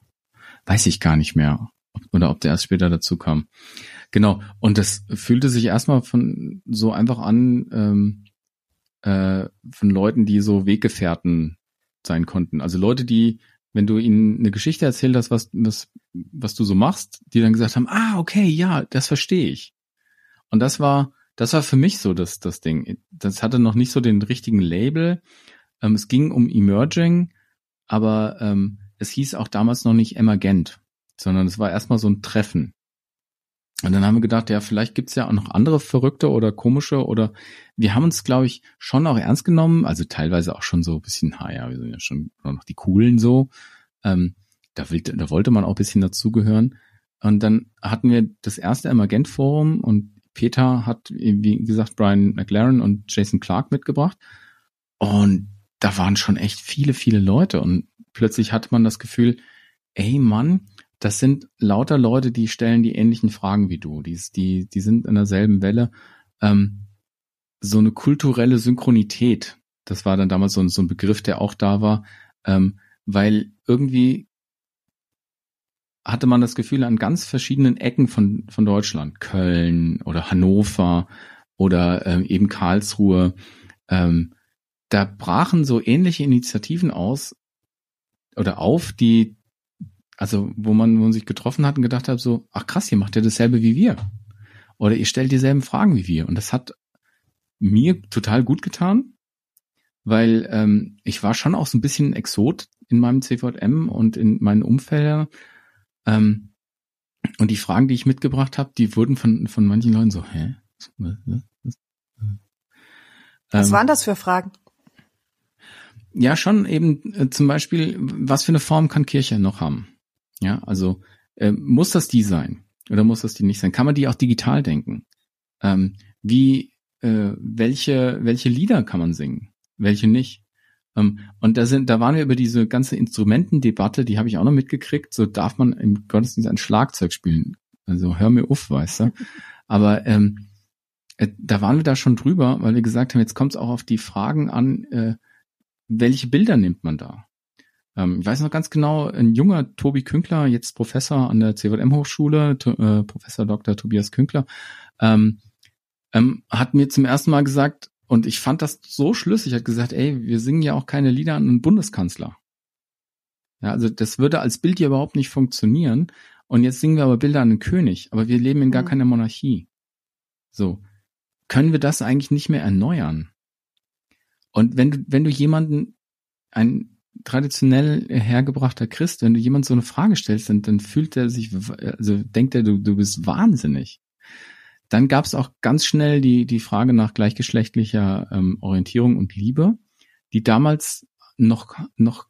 Weiß ich gar nicht mehr. Oder ob der erst später dazu kam. Genau. Und das fühlte sich erstmal von so einfach an, ähm, äh, von Leuten, die so Weggefährten sein konnten. Also Leute, die, wenn du ihnen eine Geschichte erzählt hast, was, was, was du so machst, die dann gesagt haben, ah, okay, ja, das verstehe ich. Und das war, das war für mich so das, das Ding. Das hatte noch nicht so den richtigen Label, ähm, es ging um Emerging, aber ähm, es hieß auch damals noch nicht Emergent, sondern es war erstmal so ein Treffen. Und dann haben wir gedacht, ja, vielleicht gibt's ja auch noch andere verrückte oder komische oder wir haben uns, glaube ich, schon auch ernst genommen, also teilweise auch schon so ein bisschen, ha ja, wir sind ja schon noch die Coolen so. Ähm, da, will, da wollte man auch ein bisschen dazugehören. Und dann hatten wir das erste Emergent-Forum und Peter hat, wie gesagt, Brian McLaren und Jason Clark mitgebracht. Und da waren schon echt viele, viele Leute und plötzlich hatte man das Gefühl, ey Mann, das sind lauter Leute, die stellen die ähnlichen Fragen wie du. Die, die, die sind in derselben Welle. Ähm, so eine kulturelle Synchronität, das war dann damals so ein, so ein Begriff, der auch da war, ähm, weil irgendwie hatte man das Gefühl, an ganz verschiedenen Ecken von, von Deutschland, Köln oder Hannover oder ähm, eben Karlsruhe, ähm, da brachen so ähnliche Initiativen aus oder auf, die, also wo man, wo man sich getroffen hat und gedacht hat, so, ach krass, ihr macht ja dasselbe wie wir. Oder ihr stellt dieselben Fragen wie wir. Und das hat mir total gut getan, weil ähm, ich war schon auch so ein bisschen Exot in meinem CVM und in meinen Umfeldern. Ähm, und die Fragen, die ich mitgebracht habe, die wurden von, von manchen Leuten so, hä? Was, ähm, waren das für Fragen? ja schon eben äh, zum Beispiel, was für eine Form kann Kirche noch haben? Ja, also äh, muss das die sein oder muss das die nicht sein? Kann man die auch digital denken? Ähm, wie, äh, welche, welche Lieder kann man singen? Welche nicht? Ähm, und da sind, da waren wir über diese ganze Instrumentendebatte, die habe ich auch noch mitgekriegt. So darf man im Gottesdienst ein Schlagzeug spielen. Also hör mir auf, weißt du. Aber ähm, äh, da waren wir da schon drüber, weil wir gesagt haben, jetzt kommt es auch auf die Fragen an, äh, welche Bilder nimmt man da? Ähm, ich weiß noch ganz genau, ein junger Tobi Künkler, jetzt Professor an der CWM Hochschule, äh, Professor Dr. Tobias Künkler, ähm, ähm, hat mir zum ersten Mal gesagt, und ich fand das so schlüssig, hat gesagt, ey, wir singen ja auch keine Lieder an einen Bundeskanzler. Ja, also das würde als Bild ja überhaupt nicht funktionieren. Und jetzt singen wir aber Bilder an den König, aber wir leben in gar mhm. keiner Monarchie. So. Können wir das eigentlich nicht mehr erneuern? Und wenn du, wenn du jemanden, ein traditionell hergebrachter Christ, wenn du jemand so eine Frage stellst, dann, dann fühlt er sich, also denkt er, du, du bist wahnsinnig. Dann gab es auch ganz schnell die, die Frage nach gleichgeschlechtlicher ähm, Orientierung und Liebe, die damals noch, noch,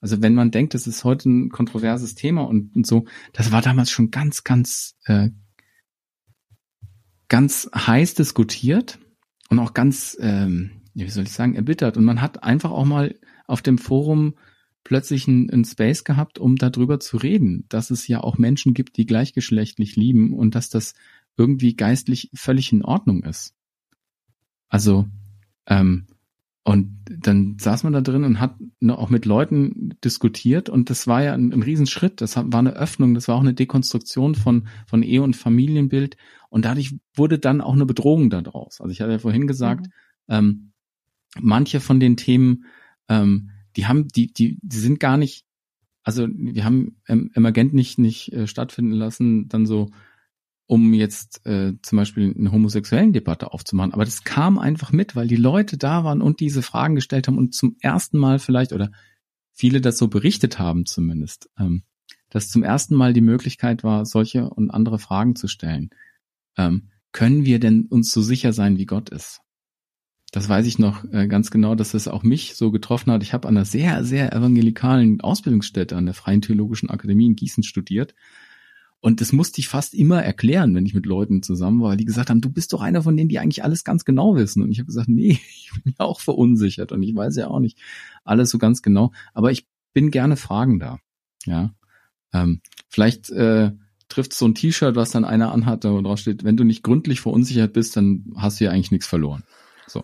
also wenn man denkt, das ist heute ein kontroverses Thema und, und so, das war damals schon ganz, ganz, äh, ganz heiß diskutiert und auch ganz, ähm, wie soll ich sagen, erbittert. Und man hat einfach auch mal auf dem Forum plötzlich einen Space gehabt, um darüber zu reden, dass es ja auch Menschen gibt, die gleichgeschlechtlich lieben und dass das irgendwie geistlich völlig in Ordnung ist. Also, ähm, und dann saß man da drin und hat auch mit Leuten diskutiert und das war ja ein, ein Riesenschritt. Das war eine Öffnung, das war auch eine Dekonstruktion von, von Ehe- und Familienbild und dadurch wurde dann auch eine Bedrohung daraus. Also ich hatte ja vorhin gesagt, mhm. ähm, manche von den Themen, ähm, die haben, die, die, die sind gar nicht, also wir haben Emergent nicht, nicht äh, stattfinden lassen, dann so um jetzt äh, zum Beispiel eine homosexuellen Debatte aufzumachen. Aber das kam einfach mit, weil die Leute da waren und diese Fragen gestellt haben und zum ersten Mal vielleicht oder viele das so berichtet haben zumindest, ähm, dass zum ersten Mal die Möglichkeit war, solche und andere Fragen zu stellen. Ähm, können wir denn uns so sicher sein, wie Gott ist? Das weiß ich noch äh, ganz genau, dass das auch mich so getroffen hat. Ich habe an einer sehr, sehr evangelikalen Ausbildungsstätte an der Freien Theologischen Akademie in Gießen studiert und das musste ich fast immer erklären, wenn ich mit Leuten zusammen war, die gesagt haben, du bist doch einer von denen, die eigentlich alles ganz genau wissen. Und ich habe gesagt, nee, ich bin ja auch verunsichert und ich weiß ja auch nicht alles so ganz genau. Aber ich bin gerne fragender. Ja, ähm, vielleicht äh, trifft so ein T-Shirt, was dann einer anhat, wo drauf steht, wenn du nicht gründlich verunsichert bist, dann hast du ja eigentlich nichts verloren. So.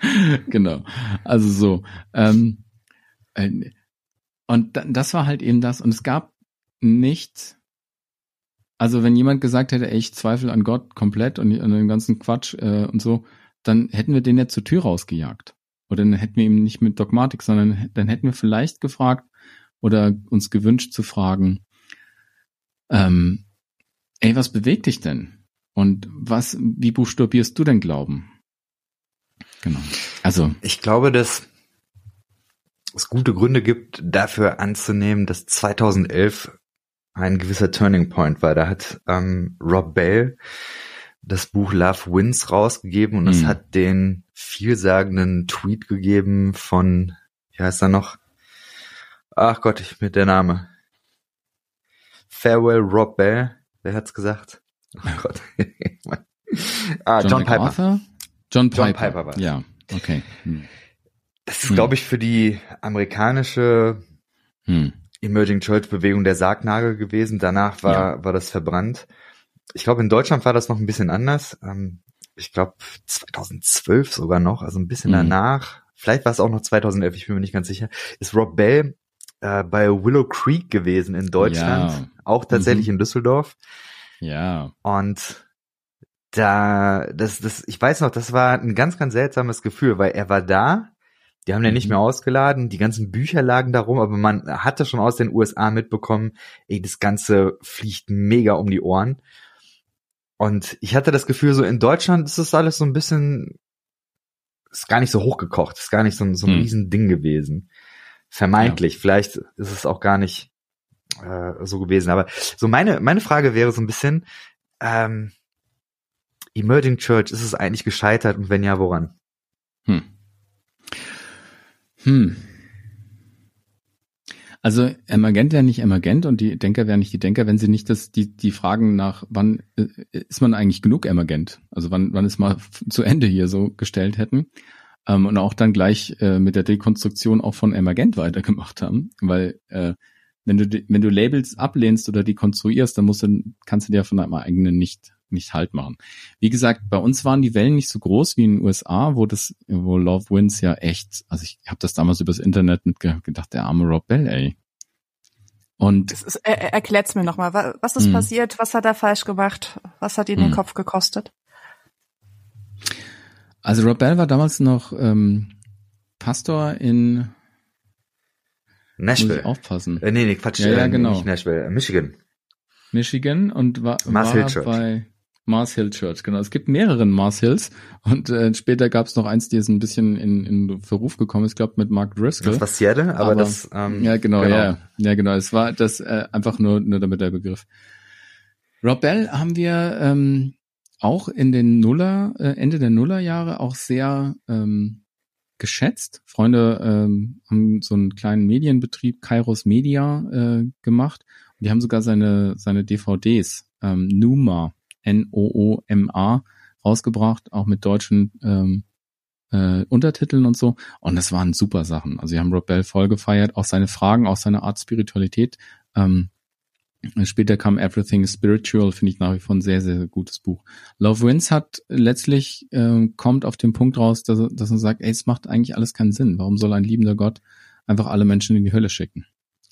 genau. Also so. Ähm, äh, und das war halt eben das. Und es gab nicht, also wenn jemand gesagt hätte, ey, ich zweifle an Gott komplett und an den ganzen Quatsch äh, und so, dann hätten wir den ja zur Tür rausgejagt. Oder dann hätten wir ihn nicht mit Dogmatik, sondern dann hätten wir vielleicht gefragt oder uns gewünscht zu fragen, ähm, ey, was bewegt dich denn? Und was, wie buchstabierst du denn Glauben? Genau. Also. Ich glaube, dass es gute Gründe gibt, dafür anzunehmen, dass 2011 ein gewisser Turning Point war. Da hat ähm, Rob Bell das Buch Love Wins rausgegeben und es mhm. hat den vielsagenden Tweet gegeben von, wie heißt er noch? Ach Gott, ich mit der Name. Farewell Rob Bell. Wer hat's gesagt? Oh Gott. ah, John, John Piper. John Piper. John Piper war. Ja, okay. Hm. Das ist, hm. glaube ich, für die amerikanische hm. Emerging Church Bewegung der Sargnagel gewesen. Danach war, ja. war das verbrannt. Ich glaube, in Deutschland war das noch ein bisschen anders. Ähm, ich glaube 2012 sogar noch, also ein bisschen mhm. danach. Vielleicht war es auch noch 2011, ich bin mir nicht ganz sicher. Ist Rob Bell äh, bei Willow Creek gewesen in Deutschland, ja. auch tatsächlich mhm. in Düsseldorf. Ja. Und da, das, das, ich weiß noch, das war ein ganz, ganz seltsames Gefühl, weil er war da, die haben den nicht mehr mhm. ausgeladen, die ganzen Bücher lagen darum, aber man hatte schon aus den USA mitbekommen, ey, das Ganze fliegt mega um die Ohren. Und ich hatte das Gefühl, so in Deutschland ist das alles so ein bisschen, ist gar nicht so hochgekocht, ist gar nicht so, so ein hm. Riesending gewesen. Vermeintlich, ja. vielleicht ist es auch gar nicht äh, so gewesen. Aber so meine, meine Frage wäre so ein bisschen, ähm, Emerging Church, ist es eigentlich gescheitert und wenn ja, woran? Hm. Hm. Also Emergent wäre nicht Emergent und die Denker wären nicht die Denker, wenn sie nicht das, die, die Fragen nach, wann äh, ist man eigentlich genug Emergent? Also wann, wann ist mal zu Ende hier so gestellt hätten. Ähm, und auch dann gleich äh, mit der Dekonstruktion auch von Emergent weitergemacht haben. Weil äh, wenn du wenn du Labels ablehnst oder dekonstruierst, dann musst du, kannst du dir von deinem eigenen nicht nicht halt machen. Wie gesagt, bei uns waren die Wellen nicht so groß wie in den USA, wo das, wo Love Wins ja echt, also ich habe das damals übers Internet mitgedacht, der arme Rob Bell, ey. Und ist, er, erklärt's mir nochmal, was ist mh. passiert, was hat er falsch gemacht, was hat ihn mh. den Kopf gekostet? Also Rob Bell war damals noch ähm, Pastor in Nashville. Muss ich aufpassen. Äh, nee, nee, Quatsch. Ja, ja, äh, genau. Nicht Nashville, äh, Michigan. Michigan und war, Mars war Hill Church. bei Mars Hill Church, genau. Es gibt mehreren Mars Hills und äh, später gab es noch eins, die ist ein bisschen in, in Verruf gekommen ist, ich glaube mit Mark Driscoll. Das war Seattle, aber, aber das ähm, Ja, genau, genau, ja. Ja, genau. Es war das äh, einfach nur, nur damit der Begriff. Rob Bell haben wir ähm, auch in den Nuller, äh, Ende der Nullerjahre auch sehr ähm, geschätzt. Freunde ähm, haben so einen kleinen Medienbetrieb, Kairos Media, äh, gemacht. Und die haben sogar seine, seine DVDs, ähm, Numa, N-O-O-M-A, rausgebracht, auch mit deutschen ähm, äh, Untertiteln und so. Und das waren super Sachen. Also sie haben Rob Bell voll gefeiert, auch seine Fragen, auch seine Art Spiritualität. Ähm, Später kam Everything Spiritual, finde ich nach wie vor ein sehr, sehr gutes Buch. Love Wins hat letztlich, äh, kommt auf den Punkt raus, dass, dass er sagt, ey, es macht eigentlich alles keinen Sinn. Warum soll ein liebender Gott einfach alle Menschen in die Hölle schicken?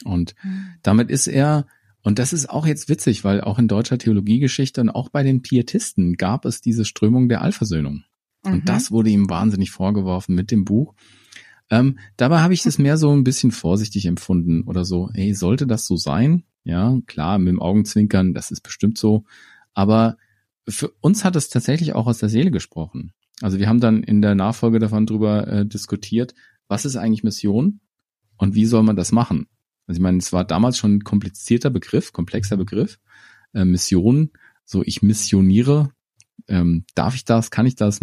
Und mhm. damit ist er, und das ist auch jetzt witzig, weil auch in deutscher Theologiegeschichte und auch bei den Pietisten gab es diese Strömung der Allversöhnung. Mhm. Und das wurde ihm wahnsinnig vorgeworfen mit dem Buch. Ähm, dabei habe ich das mehr so ein bisschen vorsichtig empfunden oder so, ey, sollte das so sein? Ja, klar, mit dem Augenzwinkern, das ist bestimmt so. Aber für uns hat es tatsächlich auch aus der Seele gesprochen. Also wir haben dann in der Nachfolge davon drüber äh, diskutiert, was ist eigentlich Mission und wie soll man das machen? Also ich meine, es war damals schon ein komplizierter Begriff, komplexer Begriff. Äh, Mission, so ich missioniere. Ähm, darf ich das? Kann ich das?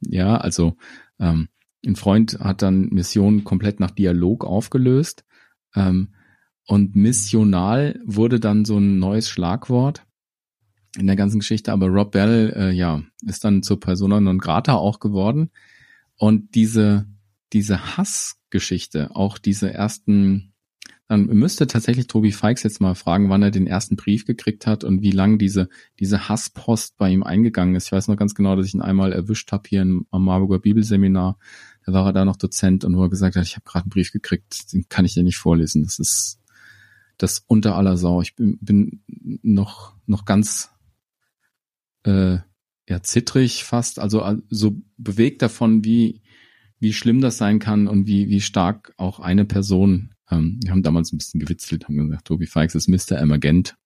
Ja, also ähm, ein Freund hat dann Mission komplett nach Dialog aufgelöst. Ähm, und missional wurde dann so ein neues Schlagwort in der ganzen Geschichte. Aber Rob Bell, äh, ja, ist dann zur Persona non grata auch geworden. Und diese, diese Hassgeschichte, auch diese ersten, dann müsste tatsächlich Tobi Fikes jetzt mal fragen, wann er den ersten Brief gekriegt hat und wie lang diese, diese Hasspost bei ihm eingegangen ist. Ich weiß noch ganz genau, dass ich ihn einmal erwischt habe hier am Marburger Bibelseminar. Da war er da noch Dozent und wo er gesagt hat, ich habe gerade einen Brief gekriegt, den kann ich dir nicht vorlesen. Das ist das unter aller Sau. Ich bin, bin noch, noch ganz äh, ja, zittrig fast, also äh, so bewegt davon, wie, wie schlimm das sein kann und wie, wie stark auch eine Person, ähm, wir haben damals ein bisschen gewitzelt, haben gesagt, Tobi Fikes ist Mr. Emergent.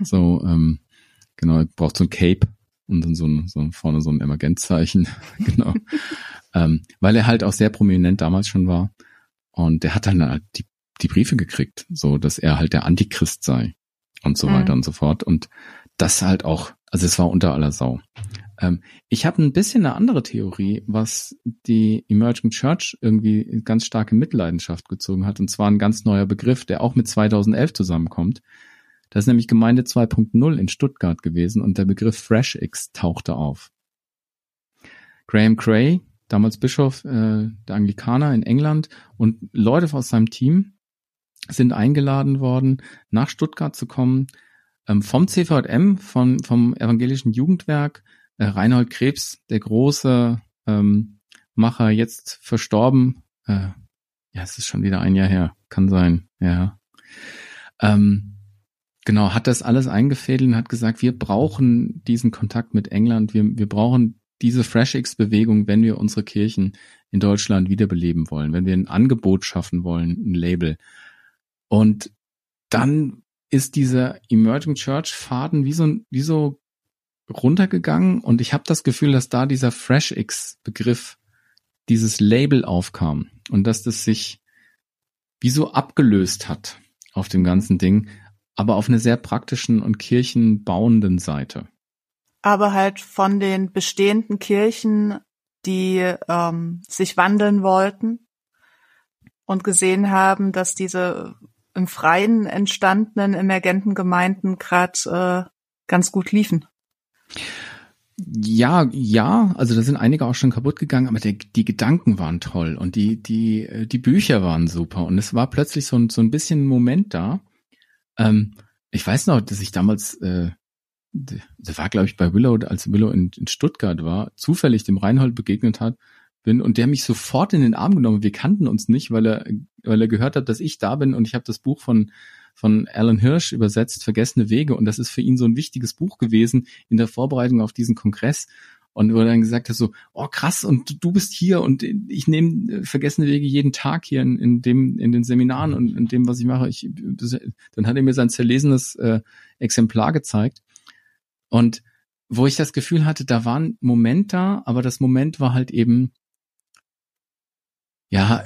So, ähm, genau, braucht so ein Cape und dann so, ein, so vorne so ein Emergentzeichen, genau. ähm, weil er halt auch sehr prominent damals schon war. Und der hat dann halt die die Briefe gekriegt, so dass er halt der Antichrist sei und so mhm. weiter und so fort. Und das halt auch, also es war unter aller Sau. Ähm, ich habe ein bisschen eine andere Theorie, was die Emerging Church irgendwie ganz starke Mitleidenschaft gezogen hat. Und zwar ein ganz neuer Begriff, der auch mit 2011 zusammenkommt. Das ist nämlich Gemeinde 2.0 in Stuttgart gewesen und der Begriff FreshX tauchte auf. Graham Cray, damals Bischof äh, der Anglikaner in England und Leute aus seinem Team sind eingeladen worden, nach Stuttgart zu kommen, ähm, vom CVM, von, vom Evangelischen Jugendwerk, äh, Reinhold Krebs, der große ähm, Macher, jetzt verstorben. Äh, ja, es ist schon wieder ein Jahr her, kann sein, ja. Ähm, genau, hat das alles eingefädelt und hat gesagt, wir brauchen diesen Kontakt mit England, wir, wir brauchen diese FreshX-Bewegung, wenn wir unsere Kirchen in Deutschland wiederbeleben wollen, wenn wir ein Angebot schaffen wollen, ein Label. Und dann ist dieser Emerging Church Faden wie so, wie so runtergegangen und ich habe das Gefühl, dass da dieser FreshX Begriff, dieses Label aufkam und dass das sich wie so abgelöst hat auf dem ganzen Ding, aber auf einer sehr praktischen und kirchenbauenden Seite. Aber halt von den bestehenden Kirchen, die ähm, sich wandeln wollten und gesehen haben, dass diese im Freien entstandenen emergenten Gemeinden gerade äh, ganz gut liefen. Ja, ja, also da sind einige auch schon kaputt gegangen, aber die, die Gedanken waren toll und die, die, äh, die Bücher waren super und es war plötzlich so ein, so ein bisschen ein Moment da. Ähm, ich weiß noch, dass ich damals, äh, das war glaube ich bei Willow, als Willow in, in Stuttgart war, zufällig dem Reinhold begegnet hat bin und der mich sofort in den Arm genommen. Wir kannten uns nicht, weil er, weil er gehört hat, dass ich da bin und ich habe das Buch von von Alan Hirsch übersetzt, Vergessene Wege und das ist für ihn so ein wichtiges Buch gewesen in der Vorbereitung auf diesen Kongress Und wo er dann gesagt hat so, oh krass, und du bist hier und ich nehme äh, vergessene Wege jeden Tag hier in, in dem, in den Seminaren und in dem, was ich mache. Ich, dann hat er mir sein zerlesenes äh, Exemplar gezeigt. Und wo ich das Gefühl hatte, da war ein Moment da, aber das Moment war halt eben, ja,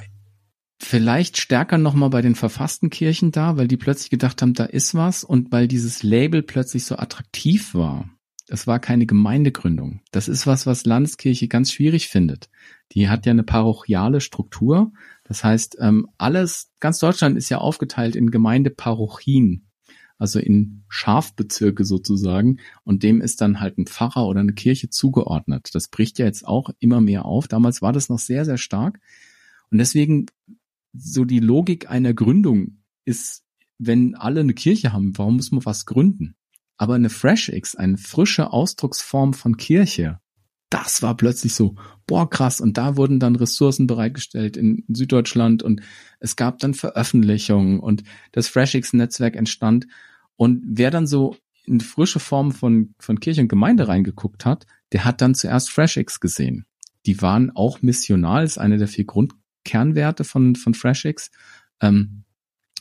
vielleicht stärker nochmal bei den verfassten Kirchen da, weil die plötzlich gedacht haben, da ist was und weil dieses Label plötzlich so attraktiv war. Das war keine Gemeindegründung. Das ist was, was Landeskirche ganz schwierig findet. Die hat ja eine parochiale Struktur. Das heißt, ähm, alles, ganz Deutschland ist ja aufgeteilt in Gemeindeparochien, also in Schafbezirke sozusagen. Und dem ist dann halt ein Pfarrer oder eine Kirche zugeordnet. Das bricht ja jetzt auch immer mehr auf. Damals war das noch sehr, sehr stark. Und deswegen so die Logik einer Gründung ist, wenn alle eine Kirche haben, warum muss man was gründen? Aber eine FreshX, eine frische Ausdrucksform von Kirche, das war plötzlich so, boah, krass. Und da wurden dann Ressourcen bereitgestellt in Süddeutschland und es gab dann Veröffentlichungen und das FreshX-Netzwerk entstand. Und wer dann so in frische Form von, von Kirche und Gemeinde reingeguckt hat, der hat dann zuerst FreshX gesehen. Die waren auch missional, ist eine der vier Grundkernwerte von, von FreshX. Ähm,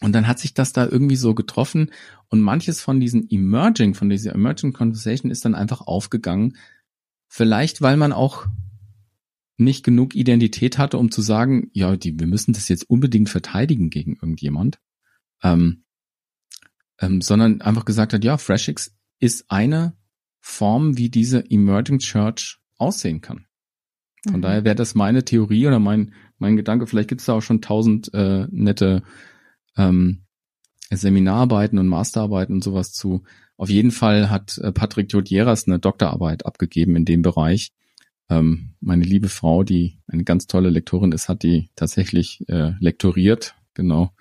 und dann hat sich das da irgendwie so getroffen und manches von diesen Emerging, von dieser Emerging Conversation ist dann einfach aufgegangen. Vielleicht, weil man auch nicht genug Identität hatte, um zu sagen, ja, die, wir müssen das jetzt unbedingt verteidigen gegen irgendjemand, ähm, ähm, sondern einfach gesagt hat, ja, FreshX ist eine Form, wie diese Emerging Church aussehen kann. Von mhm. daher wäre das meine Theorie oder mein, mein Gedanke. Vielleicht gibt es da auch schon tausend äh, nette ähm, Seminararbeiten und Masterarbeiten und sowas zu. Auf jeden Fall hat äh, Patrick Jodieras eine Doktorarbeit abgegeben in dem Bereich. Ähm, meine liebe Frau, die eine ganz tolle Lektorin ist, hat die tatsächlich äh, lektoriert, genau.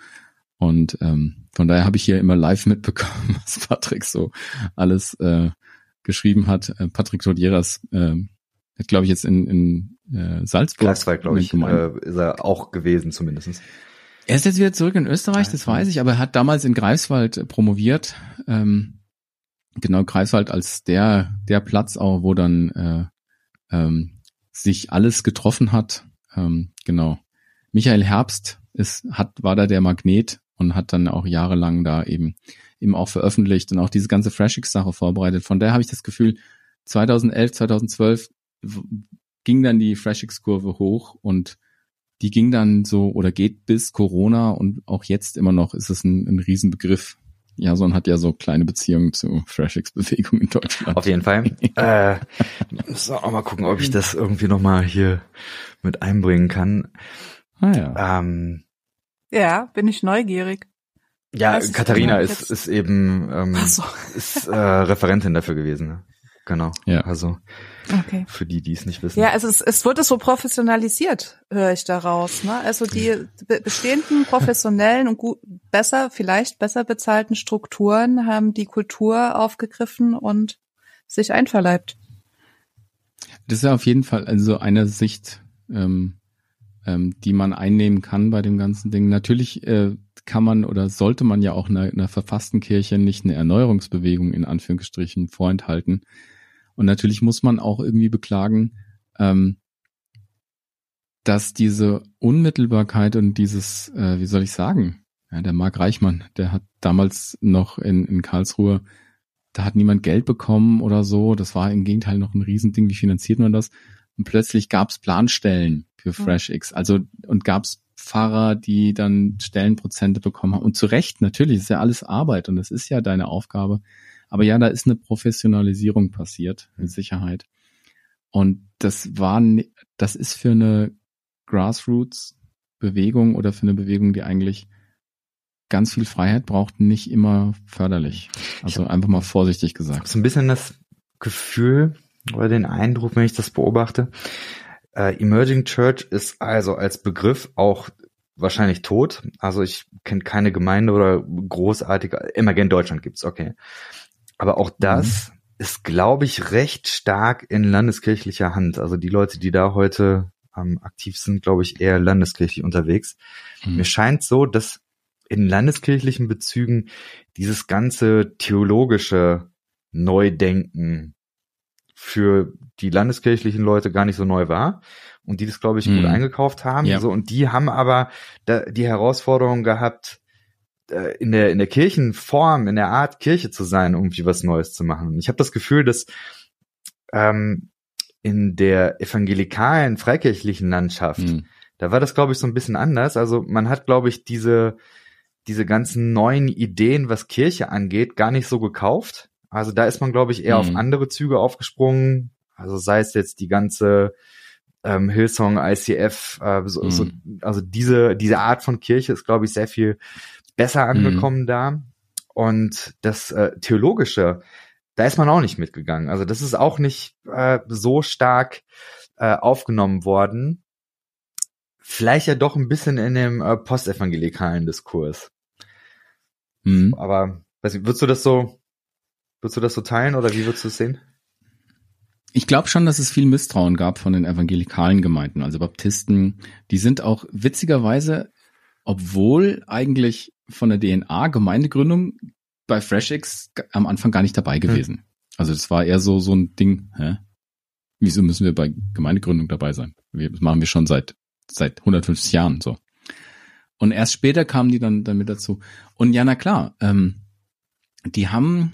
Und ähm, von daher habe ich hier immer live mitbekommen, was Patrick so alles äh, geschrieben hat. Äh, Patrick Jodieras äh, hat, glaube ich, jetzt in, in äh, Salzburg. Greifswald, glaube ich, äh, ist er auch gewesen zumindestens. Er ist jetzt wieder zurück in Österreich, das weiß ich, aber er hat damals in Greifswald äh, promoviert. Ähm, genau, Greifswald als der, der Platz auch, wo dann äh, ähm, sich alles getroffen hat. Ähm, genau. Michael Herbst ist, hat, war da der Magnet und hat dann auch jahrelang da eben eben auch veröffentlicht und auch diese ganze FreshX-Sache vorbereitet. Von daher habe ich das Gefühl, 2011, 2012 ging dann die FreshX-Kurve hoch und die ging dann so oder geht bis Corona und auch jetzt immer noch ist es ein, ein Riesenbegriff. Jason hat ja so kleine Beziehungen zu FreshX-Bewegung in Deutschland. Auf jeden Fall. äh, muss auch mal gucken, ob ich das irgendwie nochmal hier mit einbringen kann. Ah ja. Ähm, ja, bin ich neugierig. Ja, Katharina ist, ist eben ähm, so. ist, äh, Referentin dafür gewesen. Ne? Genau. Ja. Also okay. für die, die es nicht wissen. Ja, also es, es wurde so professionalisiert, höre ich daraus. Ne? Also die bestehenden professionellen und gut, besser, vielleicht besser bezahlten Strukturen haben die Kultur aufgegriffen und sich einverleibt. Das ist ja auf jeden Fall also eine Sicht, ähm, ähm, die man einnehmen kann bei dem ganzen Ding. Natürlich äh, kann man oder sollte man ja auch einer, einer verfassten Kirche nicht eine Erneuerungsbewegung in Anführungsstrichen vorenthalten und natürlich muss man auch irgendwie beklagen, ähm, dass diese Unmittelbarkeit und dieses, äh, wie soll ich sagen, ja, der Marc Reichmann, der hat damals noch in, in Karlsruhe, da hat niemand Geld bekommen oder so. Das war im Gegenteil noch ein Riesending. Wie finanziert man das? Und plötzlich gab es Planstellen für FreshX. Also und gab es Fahrer, die dann Stellenprozente bekommen haben. Und zu Recht, natürlich, ist ja alles Arbeit und das ist ja deine Aufgabe. Aber ja, da ist eine Professionalisierung passiert, mit mhm. Sicherheit. Und das war, das ist für eine Grassroots-Bewegung oder für eine Bewegung, die eigentlich ganz viel Freiheit braucht, nicht immer förderlich. Also einfach mal vorsichtig gesagt. So ein bisschen das Gefühl oder den Eindruck, wenn ich das beobachte. Äh, Emerging Church ist also als Begriff auch wahrscheinlich tot. Also ich kenne keine Gemeinde oder großartige, Emergent Deutschland gibt's, okay. Aber auch das mhm. ist, glaube ich, recht stark in landeskirchlicher Hand. Also die Leute, die da heute ähm, aktiv sind, glaube ich, eher landeskirchlich unterwegs. Mhm. Mir scheint so, dass in landeskirchlichen Bezügen dieses ganze theologische Neudenken für die landeskirchlichen Leute gar nicht so neu war und die das, glaube ich, gut mhm. eingekauft haben. Ja. So, und die haben aber da, die Herausforderung gehabt, äh, in der in der Kirchenform, in der Art Kirche zu sein, irgendwie was Neues zu machen. Und ich habe das Gefühl, dass ähm, in der evangelikalen freikirchlichen Landschaft, mhm. da war das glaube ich so ein bisschen anders. Also man hat glaube ich diese diese ganzen neuen Ideen, was Kirche angeht, gar nicht so gekauft. Also da ist man glaube ich eher mhm. auf andere Züge aufgesprungen. Also sei es jetzt die ganze ähm, Hillsong, ICF, äh, so, mhm. so, also diese diese Art von Kirche ist glaube ich sehr viel besser mhm. angekommen mhm. da. Und das äh, Theologische, da ist man auch nicht mitgegangen. Also das ist auch nicht äh, so stark äh, aufgenommen worden. Vielleicht ja doch ein bisschen in dem äh, postevangelikalen Diskurs. Mhm. Aber weiß nicht, würdest du das so, würdest du das so teilen oder wie würdest du es sehen? Ich glaube schon, dass es viel Misstrauen gab von den evangelikalen Gemeinden, also Baptisten. Die sind auch witzigerweise, obwohl eigentlich von der DNA Gemeindegründung bei FreshX am Anfang gar nicht dabei hm. gewesen. Hm. Also das war eher so so ein Ding. Hä? Wieso müssen wir bei Gemeindegründung dabei sein? Wir, das machen wir schon seit seit 150 Jahren so. Und erst später kamen die dann damit dazu. Und ja, na klar, ähm, die haben,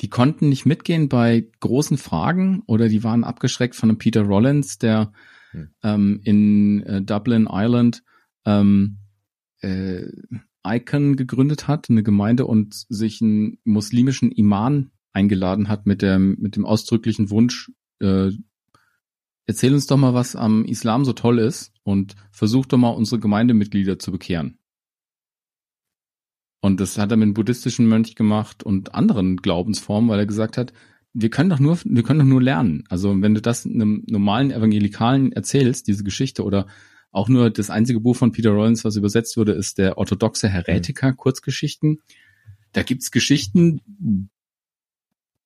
die konnten nicht mitgehen bei großen Fragen oder die waren abgeschreckt von einem Peter Rollins, der hm. ähm, in äh, Dublin, Ireland ähm, äh, Icon gegründet hat, eine Gemeinde und sich einen muslimischen Iman eingeladen hat mit dem, mit dem ausdrücklichen Wunsch, äh, erzähl uns doch mal, was am Islam so toll ist und versuch doch mal unsere Gemeindemitglieder zu bekehren. Und das hat er mit einem buddhistischen Mönch gemacht und anderen Glaubensformen, weil er gesagt hat, wir können doch nur, wir können doch nur lernen. Also wenn du das einem normalen Evangelikalen erzählst, diese Geschichte oder auch nur das einzige Buch von Peter Rollins, was übersetzt wurde, ist der orthodoxe Heretiker, mhm. Kurzgeschichten. Da gibt's Geschichten.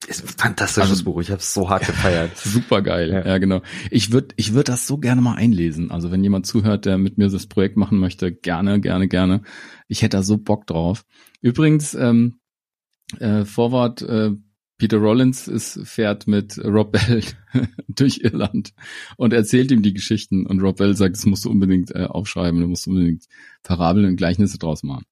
Ist ein fantastisches also, Buch. Ich habe es so hart gefeiert. Super geil. Ja. ja, genau. Ich würde, ich würde das so gerne mal einlesen. Also wenn jemand zuhört, der mit mir das Projekt machen möchte, gerne, gerne, gerne. Ich hätte da so Bock drauf. Übrigens, ähm, äh, Vorwort, äh, Peter Rollins ist, fährt mit Rob Bell durch Irland und erzählt ihm die Geschichten und Rob Bell sagt, das musst du unbedingt äh, aufschreiben, du musst unbedingt Parabeln und Gleichnisse draus machen.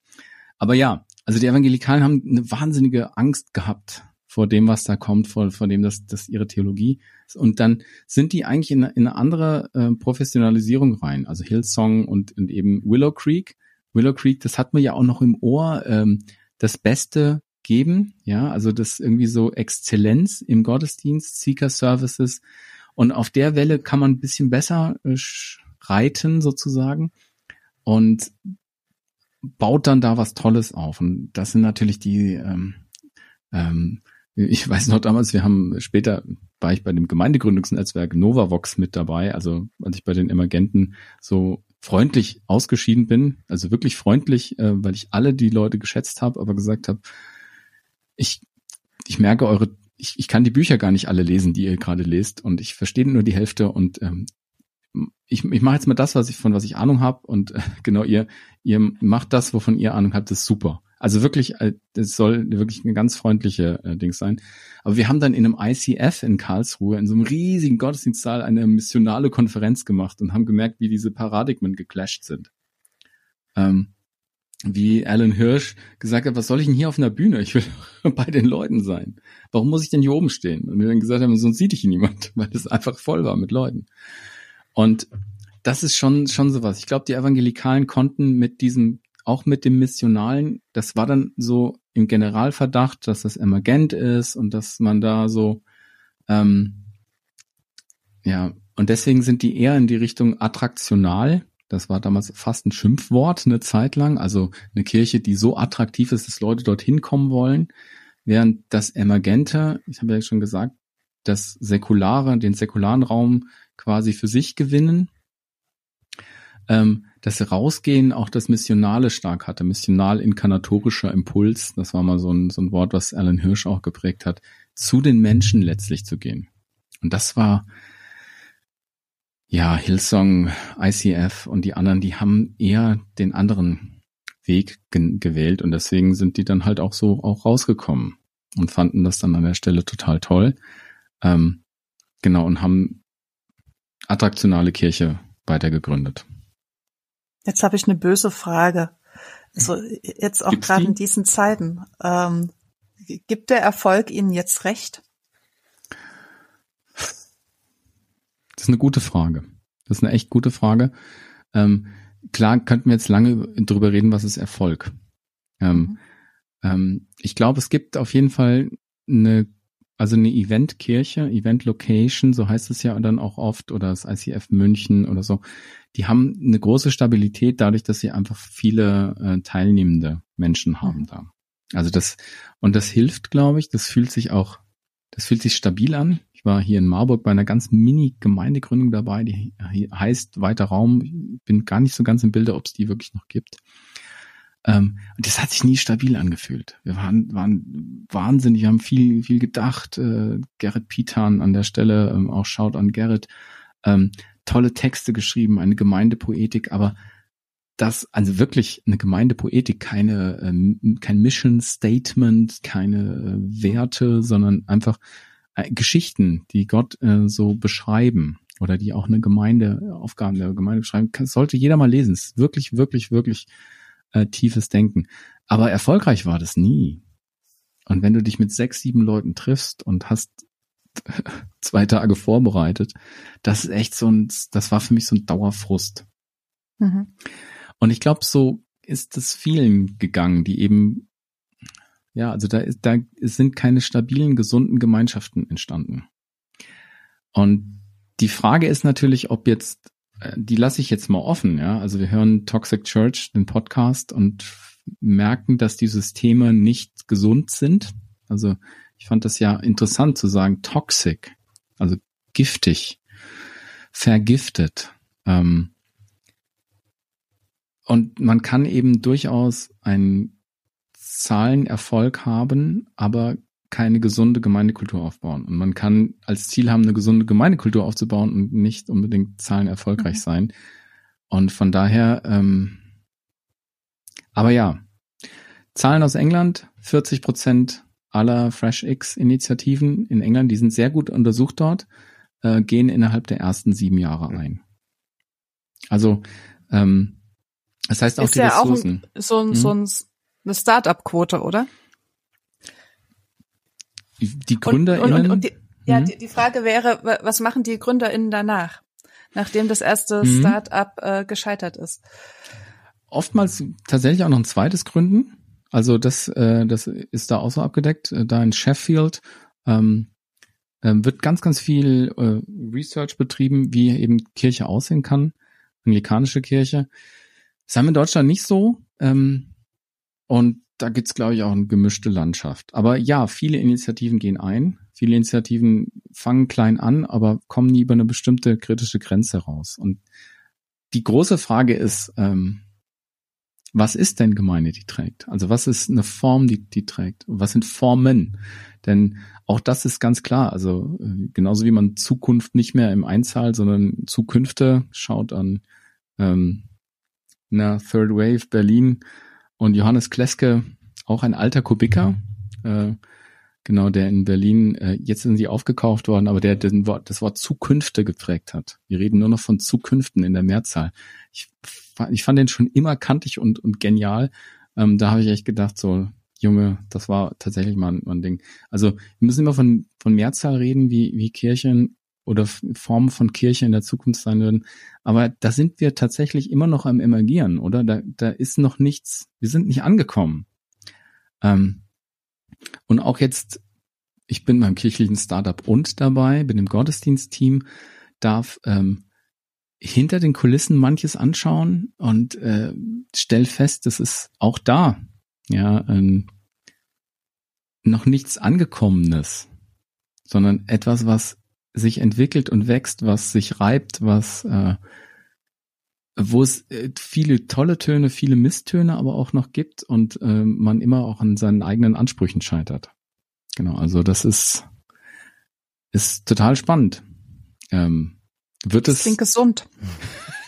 Aber ja, also die Evangelikalen haben eine wahnsinnige Angst gehabt vor dem, was da kommt, vor, vor dem, dass das ihre Theologie ist. Und dann sind die eigentlich in, in eine andere äh, Professionalisierung rein. Also Hillsong und, und eben Willow Creek. Willow Creek, das hat man ja auch noch im Ohr. Ähm, das Beste geben, ja, also das irgendwie so Exzellenz im Gottesdienst, Seeker Services und auf der Welle kann man ein bisschen besser äh, reiten sozusagen und baut dann da was Tolles auf. Und das sind natürlich die ähm, ähm, ich weiß noch damals, wir haben später war ich bei dem Gemeindegründungsnetzwerk Novavox mit dabei, also als ich bei den Emergenten so freundlich ausgeschieden bin, also wirklich freundlich, äh, weil ich alle die Leute geschätzt habe, aber gesagt habe, ich, ich merke eure, ich, ich kann die Bücher gar nicht alle lesen, die ihr gerade lest und ich verstehe nur die Hälfte und ähm, ich, ich mache jetzt mal das, was ich von was ich Ahnung habe und äh, genau ihr ihr macht das, wovon ihr Ahnung habt, ist super. Also wirklich, äh, das soll wirklich eine ganz freundliche äh, Ding sein. Aber wir haben dann in einem ICF in Karlsruhe in so einem riesigen Gottesdienstsaal eine missionale Konferenz gemacht und haben gemerkt, wie diese Paradigmen geclasht sind. Ähm, wie Alan Hirsch gesagt hat, was soll ich denn hier auf einer Bühne? Ich will bei den Leuten sein. Warum muss ich denn hier oben stehen? Und wir dann gesagt haben, sonst sieht dich niemand, weil es einfach voll war mit Leuten. Und das ist schon, schon sowas. Ich glaube, die Evangelikalen konnten mit diesem, auch mit dem Missionalen, das war dann so im Generalverdacht, dass das emergent ist und dass man da so, ähm, ja, und deswegen sind die eher in die Richtung attraktional das war damals fast ein Schimpfwort eine Zeit lang. Also eine Kirche, die so attraktiv ist, dass Leute dorthin kommen wollen. Während das Emergente, ich habe ja schon gesagt, das Säkulare, den säkularen Raum quasi für sich gewinnen. Ähm, das Rausgehen auch das Missionale stark hatte, missional-inkarnatorischer Impuls, das war mal so ein, so ein Wort, was Alan Hirsch auch geprägt hat, zu den Menschen letztlich zu gehen. Und das war ja, Hillsong, ICF und die anderen, die haben eher den anderen Weg ge gewählt und deswegen sind die dann halt auch so auch rausgekommen und fanden das dann an der Stelle total toll. Ähm, genau, und haben attraktionale Kirche weiter gegründet. Jetzt habe ich eine böse Frage. Also jetzt auch gerade in diesen Zeiten. Ähm, gibt der Erfolg Ihnen jetzt recht? Das ist eine gute Frage. Das ist eine echt gute Frage. Ähm, klar könnten wir jetzt lange drüber reden, was ist Erfolg. Ähm, mhm. ähm, ich glaube, es gibt auf jeden Fall eine, also eine Eventkirche, Event Location, so heißt es ja dann auch oft, oder das ICF München oder so. Die haben eine große Stabilität dadurch, dass sie einfach viele äh, teilnehmende Menschen haben mhm. da. Also das, und das hilft, glaube ich, das fühlt sich auch, das fühlt sich stabil an. Ich war hier in Marburg bei einer ganz Mini-Gemeindegründung dabei, die heißt Weiter Raum. Ich bin gar nicht so ganz im Bilde, ob es die wirklich noch gibt. Ähm, und das hat sich nie stabil angefühlt. Wir waren, waren wahnsinnig, haben viel, viel gedacht. Äh, Gerrit Pitan an der Stelle, ähm, auch schaut an Gerrit. Ähm, tolle Texte geschrieben, eine Gemeindepoetik, aber das, also wirklich eine Gemeindepoetik, keine, äh, kein Mission Statement, keine äh, Werte, sondern einfach äh, Geschichten, die Gott äh, so beschreiben oder die auch eine Gemeinde, Aufgaben der Gemeinde beschreiben, kann, sollte jeder mal lesen. Es ist wirklich, wirklich, wirklich äh, tiefes Denken. Aber erfolgreich war das nie. Und wenn du dich mit sechs, sieben Leuten triffst und hast zwei Tage vorbereitet, das ist echt so ein, das war für mich so ein Dauerfrust. Mhm. Und ich glaube, so ist es vielen gegangen, die eben ja, also da ist, da sind keine stabilen, gesunden Gemeinschaften entstanden. Und die Frage ist natürlich, ob jetzt, äh, die lasse ich jetzt mal offen, ja. Also wir hören Toxic Church, den Podcast, und merken, dass die Systeme nicht gesund sind. Also ich fand das ja interessant zu sagen, toxic, also giftig, vergiftet. Ähm, und man kann eben durchaus ein Zahlenerfolg haben, aber keine gesunde Gemeindekultur aufbauen. Und man kann als Ziel haben, eine gesunde Gemeindekultur aufzubauen und nicht unbedingt Zahlen erfolgreich mhm. sein. Und von daher, ähm, aber ja, Zahlen aus England, 40 Prozent aller FreshX-Initiativen in England, die sind sehr gut untersucht dort, äh, gehen innerhalb der ersten sieben Jahre ein. Also, ähm, das heißt auch ist die ja Ressourcen. Auch so ein, hm? so ein eine Start-up-Quote, oder? Die GründerInnen. Und, und, und die, ja, mhm. die, die Frage wäre, was machen die GründerInnen danach, nachdem das erste mhm. Start-up äh, gescheitert ist? Oftmals tatsächlich auch noch ein zweites Gründen. Also das, äh, das ist da auch so abgedeckt. Äh, da in Sheffield ähm, äh, wird ganz, ganz viel äh, Research betrieben, wie eben Kirche aussehen kann, anglikanische Kirche. Das haben wir in Deutschland nicht so. Ähm, und da gibt's glaube ich, auch eine gemischte Landschaft. Aber ja, viele Initiativen gehen ein. Viele Initiativen fangen klein an, aber kommen nie über eine bestimmte kritische Grenze raus. Und die große Frage ist, ähm, was ist denn Gemeinde, die trägt? Also was ist eine Form, die, die trägt? Was sind Formen? Denn auch das ist ganz klar. Also äh, genauso wie man Zukunft nicht mehr im Einzahl, sondern Zukünfte schaut an ähm, na, Third Wave Berlin und Johannes Kleske, auch ein alter Kubiker, äh, genau, der in Berlin, äh, jetzt sind sie aufgekauft worden, aber der den Wort, das Wort Zukünfte geprägt hat. Wir reden nur noch von Zukünften in der Mehrzahl. Ich, ich fand den schon immer kantig und, und genial. Ähm, da habe ich echt gedacht, so, Junge, das war tatsächlich mal ein, mal Ding. Also wir müssen immer von, von Mehrzahl reden, wie, wie Kirchen oder Formen von Kirche in der Zukunft sein würden. Aber da sind wir tatsächlich immer noch am Emergieren, oder? Da, da ist noch nichts, wir sind nicht angekommen. Ähm, und auch jetzt, ich bin beim kirchlichen Startup und dabei, bin im Gottesdienstteam, darf ähm, hinter den Kulissen manches anschauen und äh, stell fest, das ist auch da, ja, ähm, noch nichts Angekommenes, sondern etwas, was sich entwickelt und wächst, was sich reibt, was äh, wo es äh, viele tolle Töne, viele Misstöne aber auch noch gibt und äh, man immer auch an seinen eigenen Ansprüchen scheitert. Genau, also das ist ist total spannend. Ähm, wird das es klingt gesund.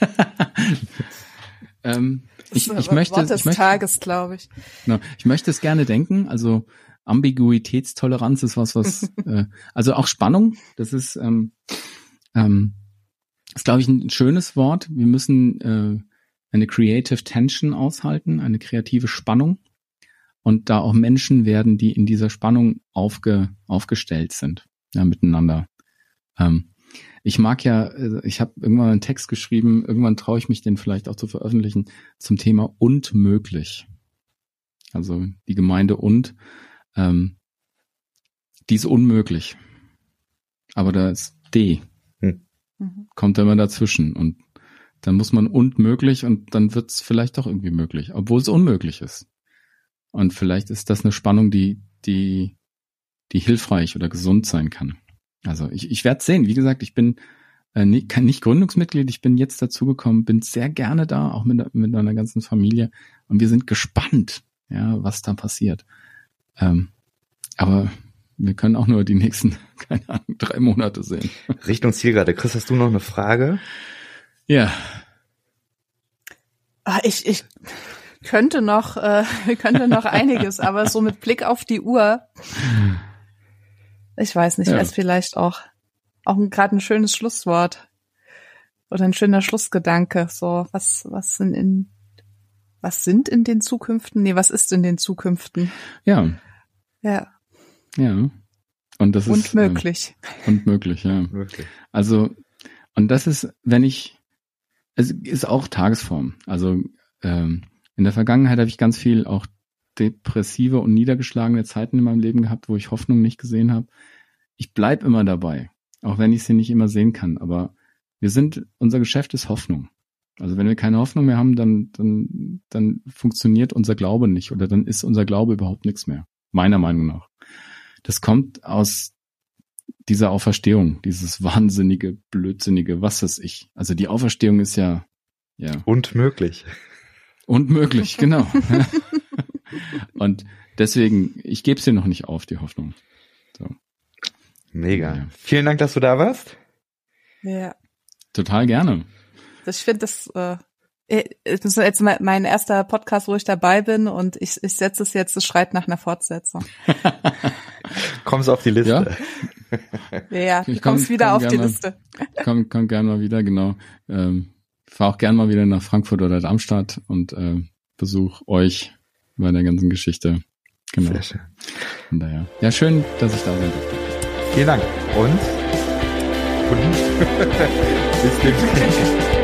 ähm, ich, ich möchte, Wort des ich möchte, Tages, glaube ich. Genau, ich möchte es gerne denken. Also Ambiguitätstoleranz ist was, was äh, also auch Spannung. Das ist ähm, ähm, ist glaube ich ein schönes Wort. Wir müssen äh, eine creative tension aushalten, eine kreative Spannung und da auch Menschen werden, die in dieser Spannung aufge, aufgestellt sind, ja, miteinander. Ähm, ich mag ja, äh, ich habe irgendwann einen Text geschrieben, irgendwann traue ich mich den vielleicht auch zu veröffentlichen, zum Thema und möglich. Also die Gemeinde und, ähm, die ist unmöglich. Aber da ist D. Hm. Mhm. Kommt immer dazwischen und dann muss man und möglich und dann wird es vielleicht doch irgendwie möglich, obwohl es unmöglich ist. Und vielleicht ist das eine Spannung, die, die, die hilfreich oder gesund sein kann. Also ich, ich werde sehen. Wie gesagt, ich bin äh, nicht, nicht Gründungsmitglied, ich bin jetzt dazugekommen, bin sehr gerne da, auch mit, mit meiner ganzen Familie. Und wir sind gespannt, ja, was da passiert. Ähm, aber wir können auch nur die nächsten, keine Ahnung, drei Monate sehen. Richtung Zielgerade. Chris, hast du noch eine Frage? Ja. Ah, ich, ich, könnte noch, äh, könnte noch einiges, aber so mit Blick auf die Uhr, ich weiß nicht, ja. ist vielleicht auch, auch gerade ein schönes Schlusswort oder ein schöner Schlussgedanke. So, was, was sind in, was sind in den Zukünften? Nee, was ist in den Zukünften? Ja. Ja. Ja. Und das und ist. Und möglich. Äh, und möglich, ja. Möglich. Also, und das ist, wenn ich, es ist auch Tagesform. Also, ähm, in der Vergangenheit habe ich ganz viel auch depressive und niedergeschlagene Zeiten in meinem Leben gehabt, wo ich Hoffnung nicht gesehen habe. Ich bleib immer dabei, auch wenn ich sie nicht immer sehen kann. Aber wir sind, unser Geschäft ist Hoffnung. Also wenn wir keine Hoffnung mehr haben, dann, dann, dann funktioniert unser Glaube nicht oder dann ist unser Glaube überhaupt nichts mehr. Meiner Meinung nach. Das kommt aus dieser Auferstehung, dieses wahnsinnige, blödsinnige, was ist ich. Also die Auferstehung ist ja, ja. Und möglich. Unmöglich, genau. Und deswegen, ich gebe es dir noch nicht auf, die Hoffnung. So. Mega. Ja. Vielen Dank, dass du da warst. Ja. Total gerne. Ich finde das, äh, das ist jetzt mein erster Podcast, wo ich dabei bin und ich, ich setze es jetzt, es schreit nach einer Fortsetzung. Kommst auf die Liste. Ja, ja du kommst wieder komm auf die Liste. Komm, komm gerne mal wieder, genau. Ähm, fahre auch gern mal wieder nach Frankfurt oder Darmstadt und äh, besuch euch bei der ganzen Geschichte. Genau. Sehr schön. Von daher. Ja, schön, dass ich da sein durfte. Vielen Dank. Und? Und? Bis demnächst.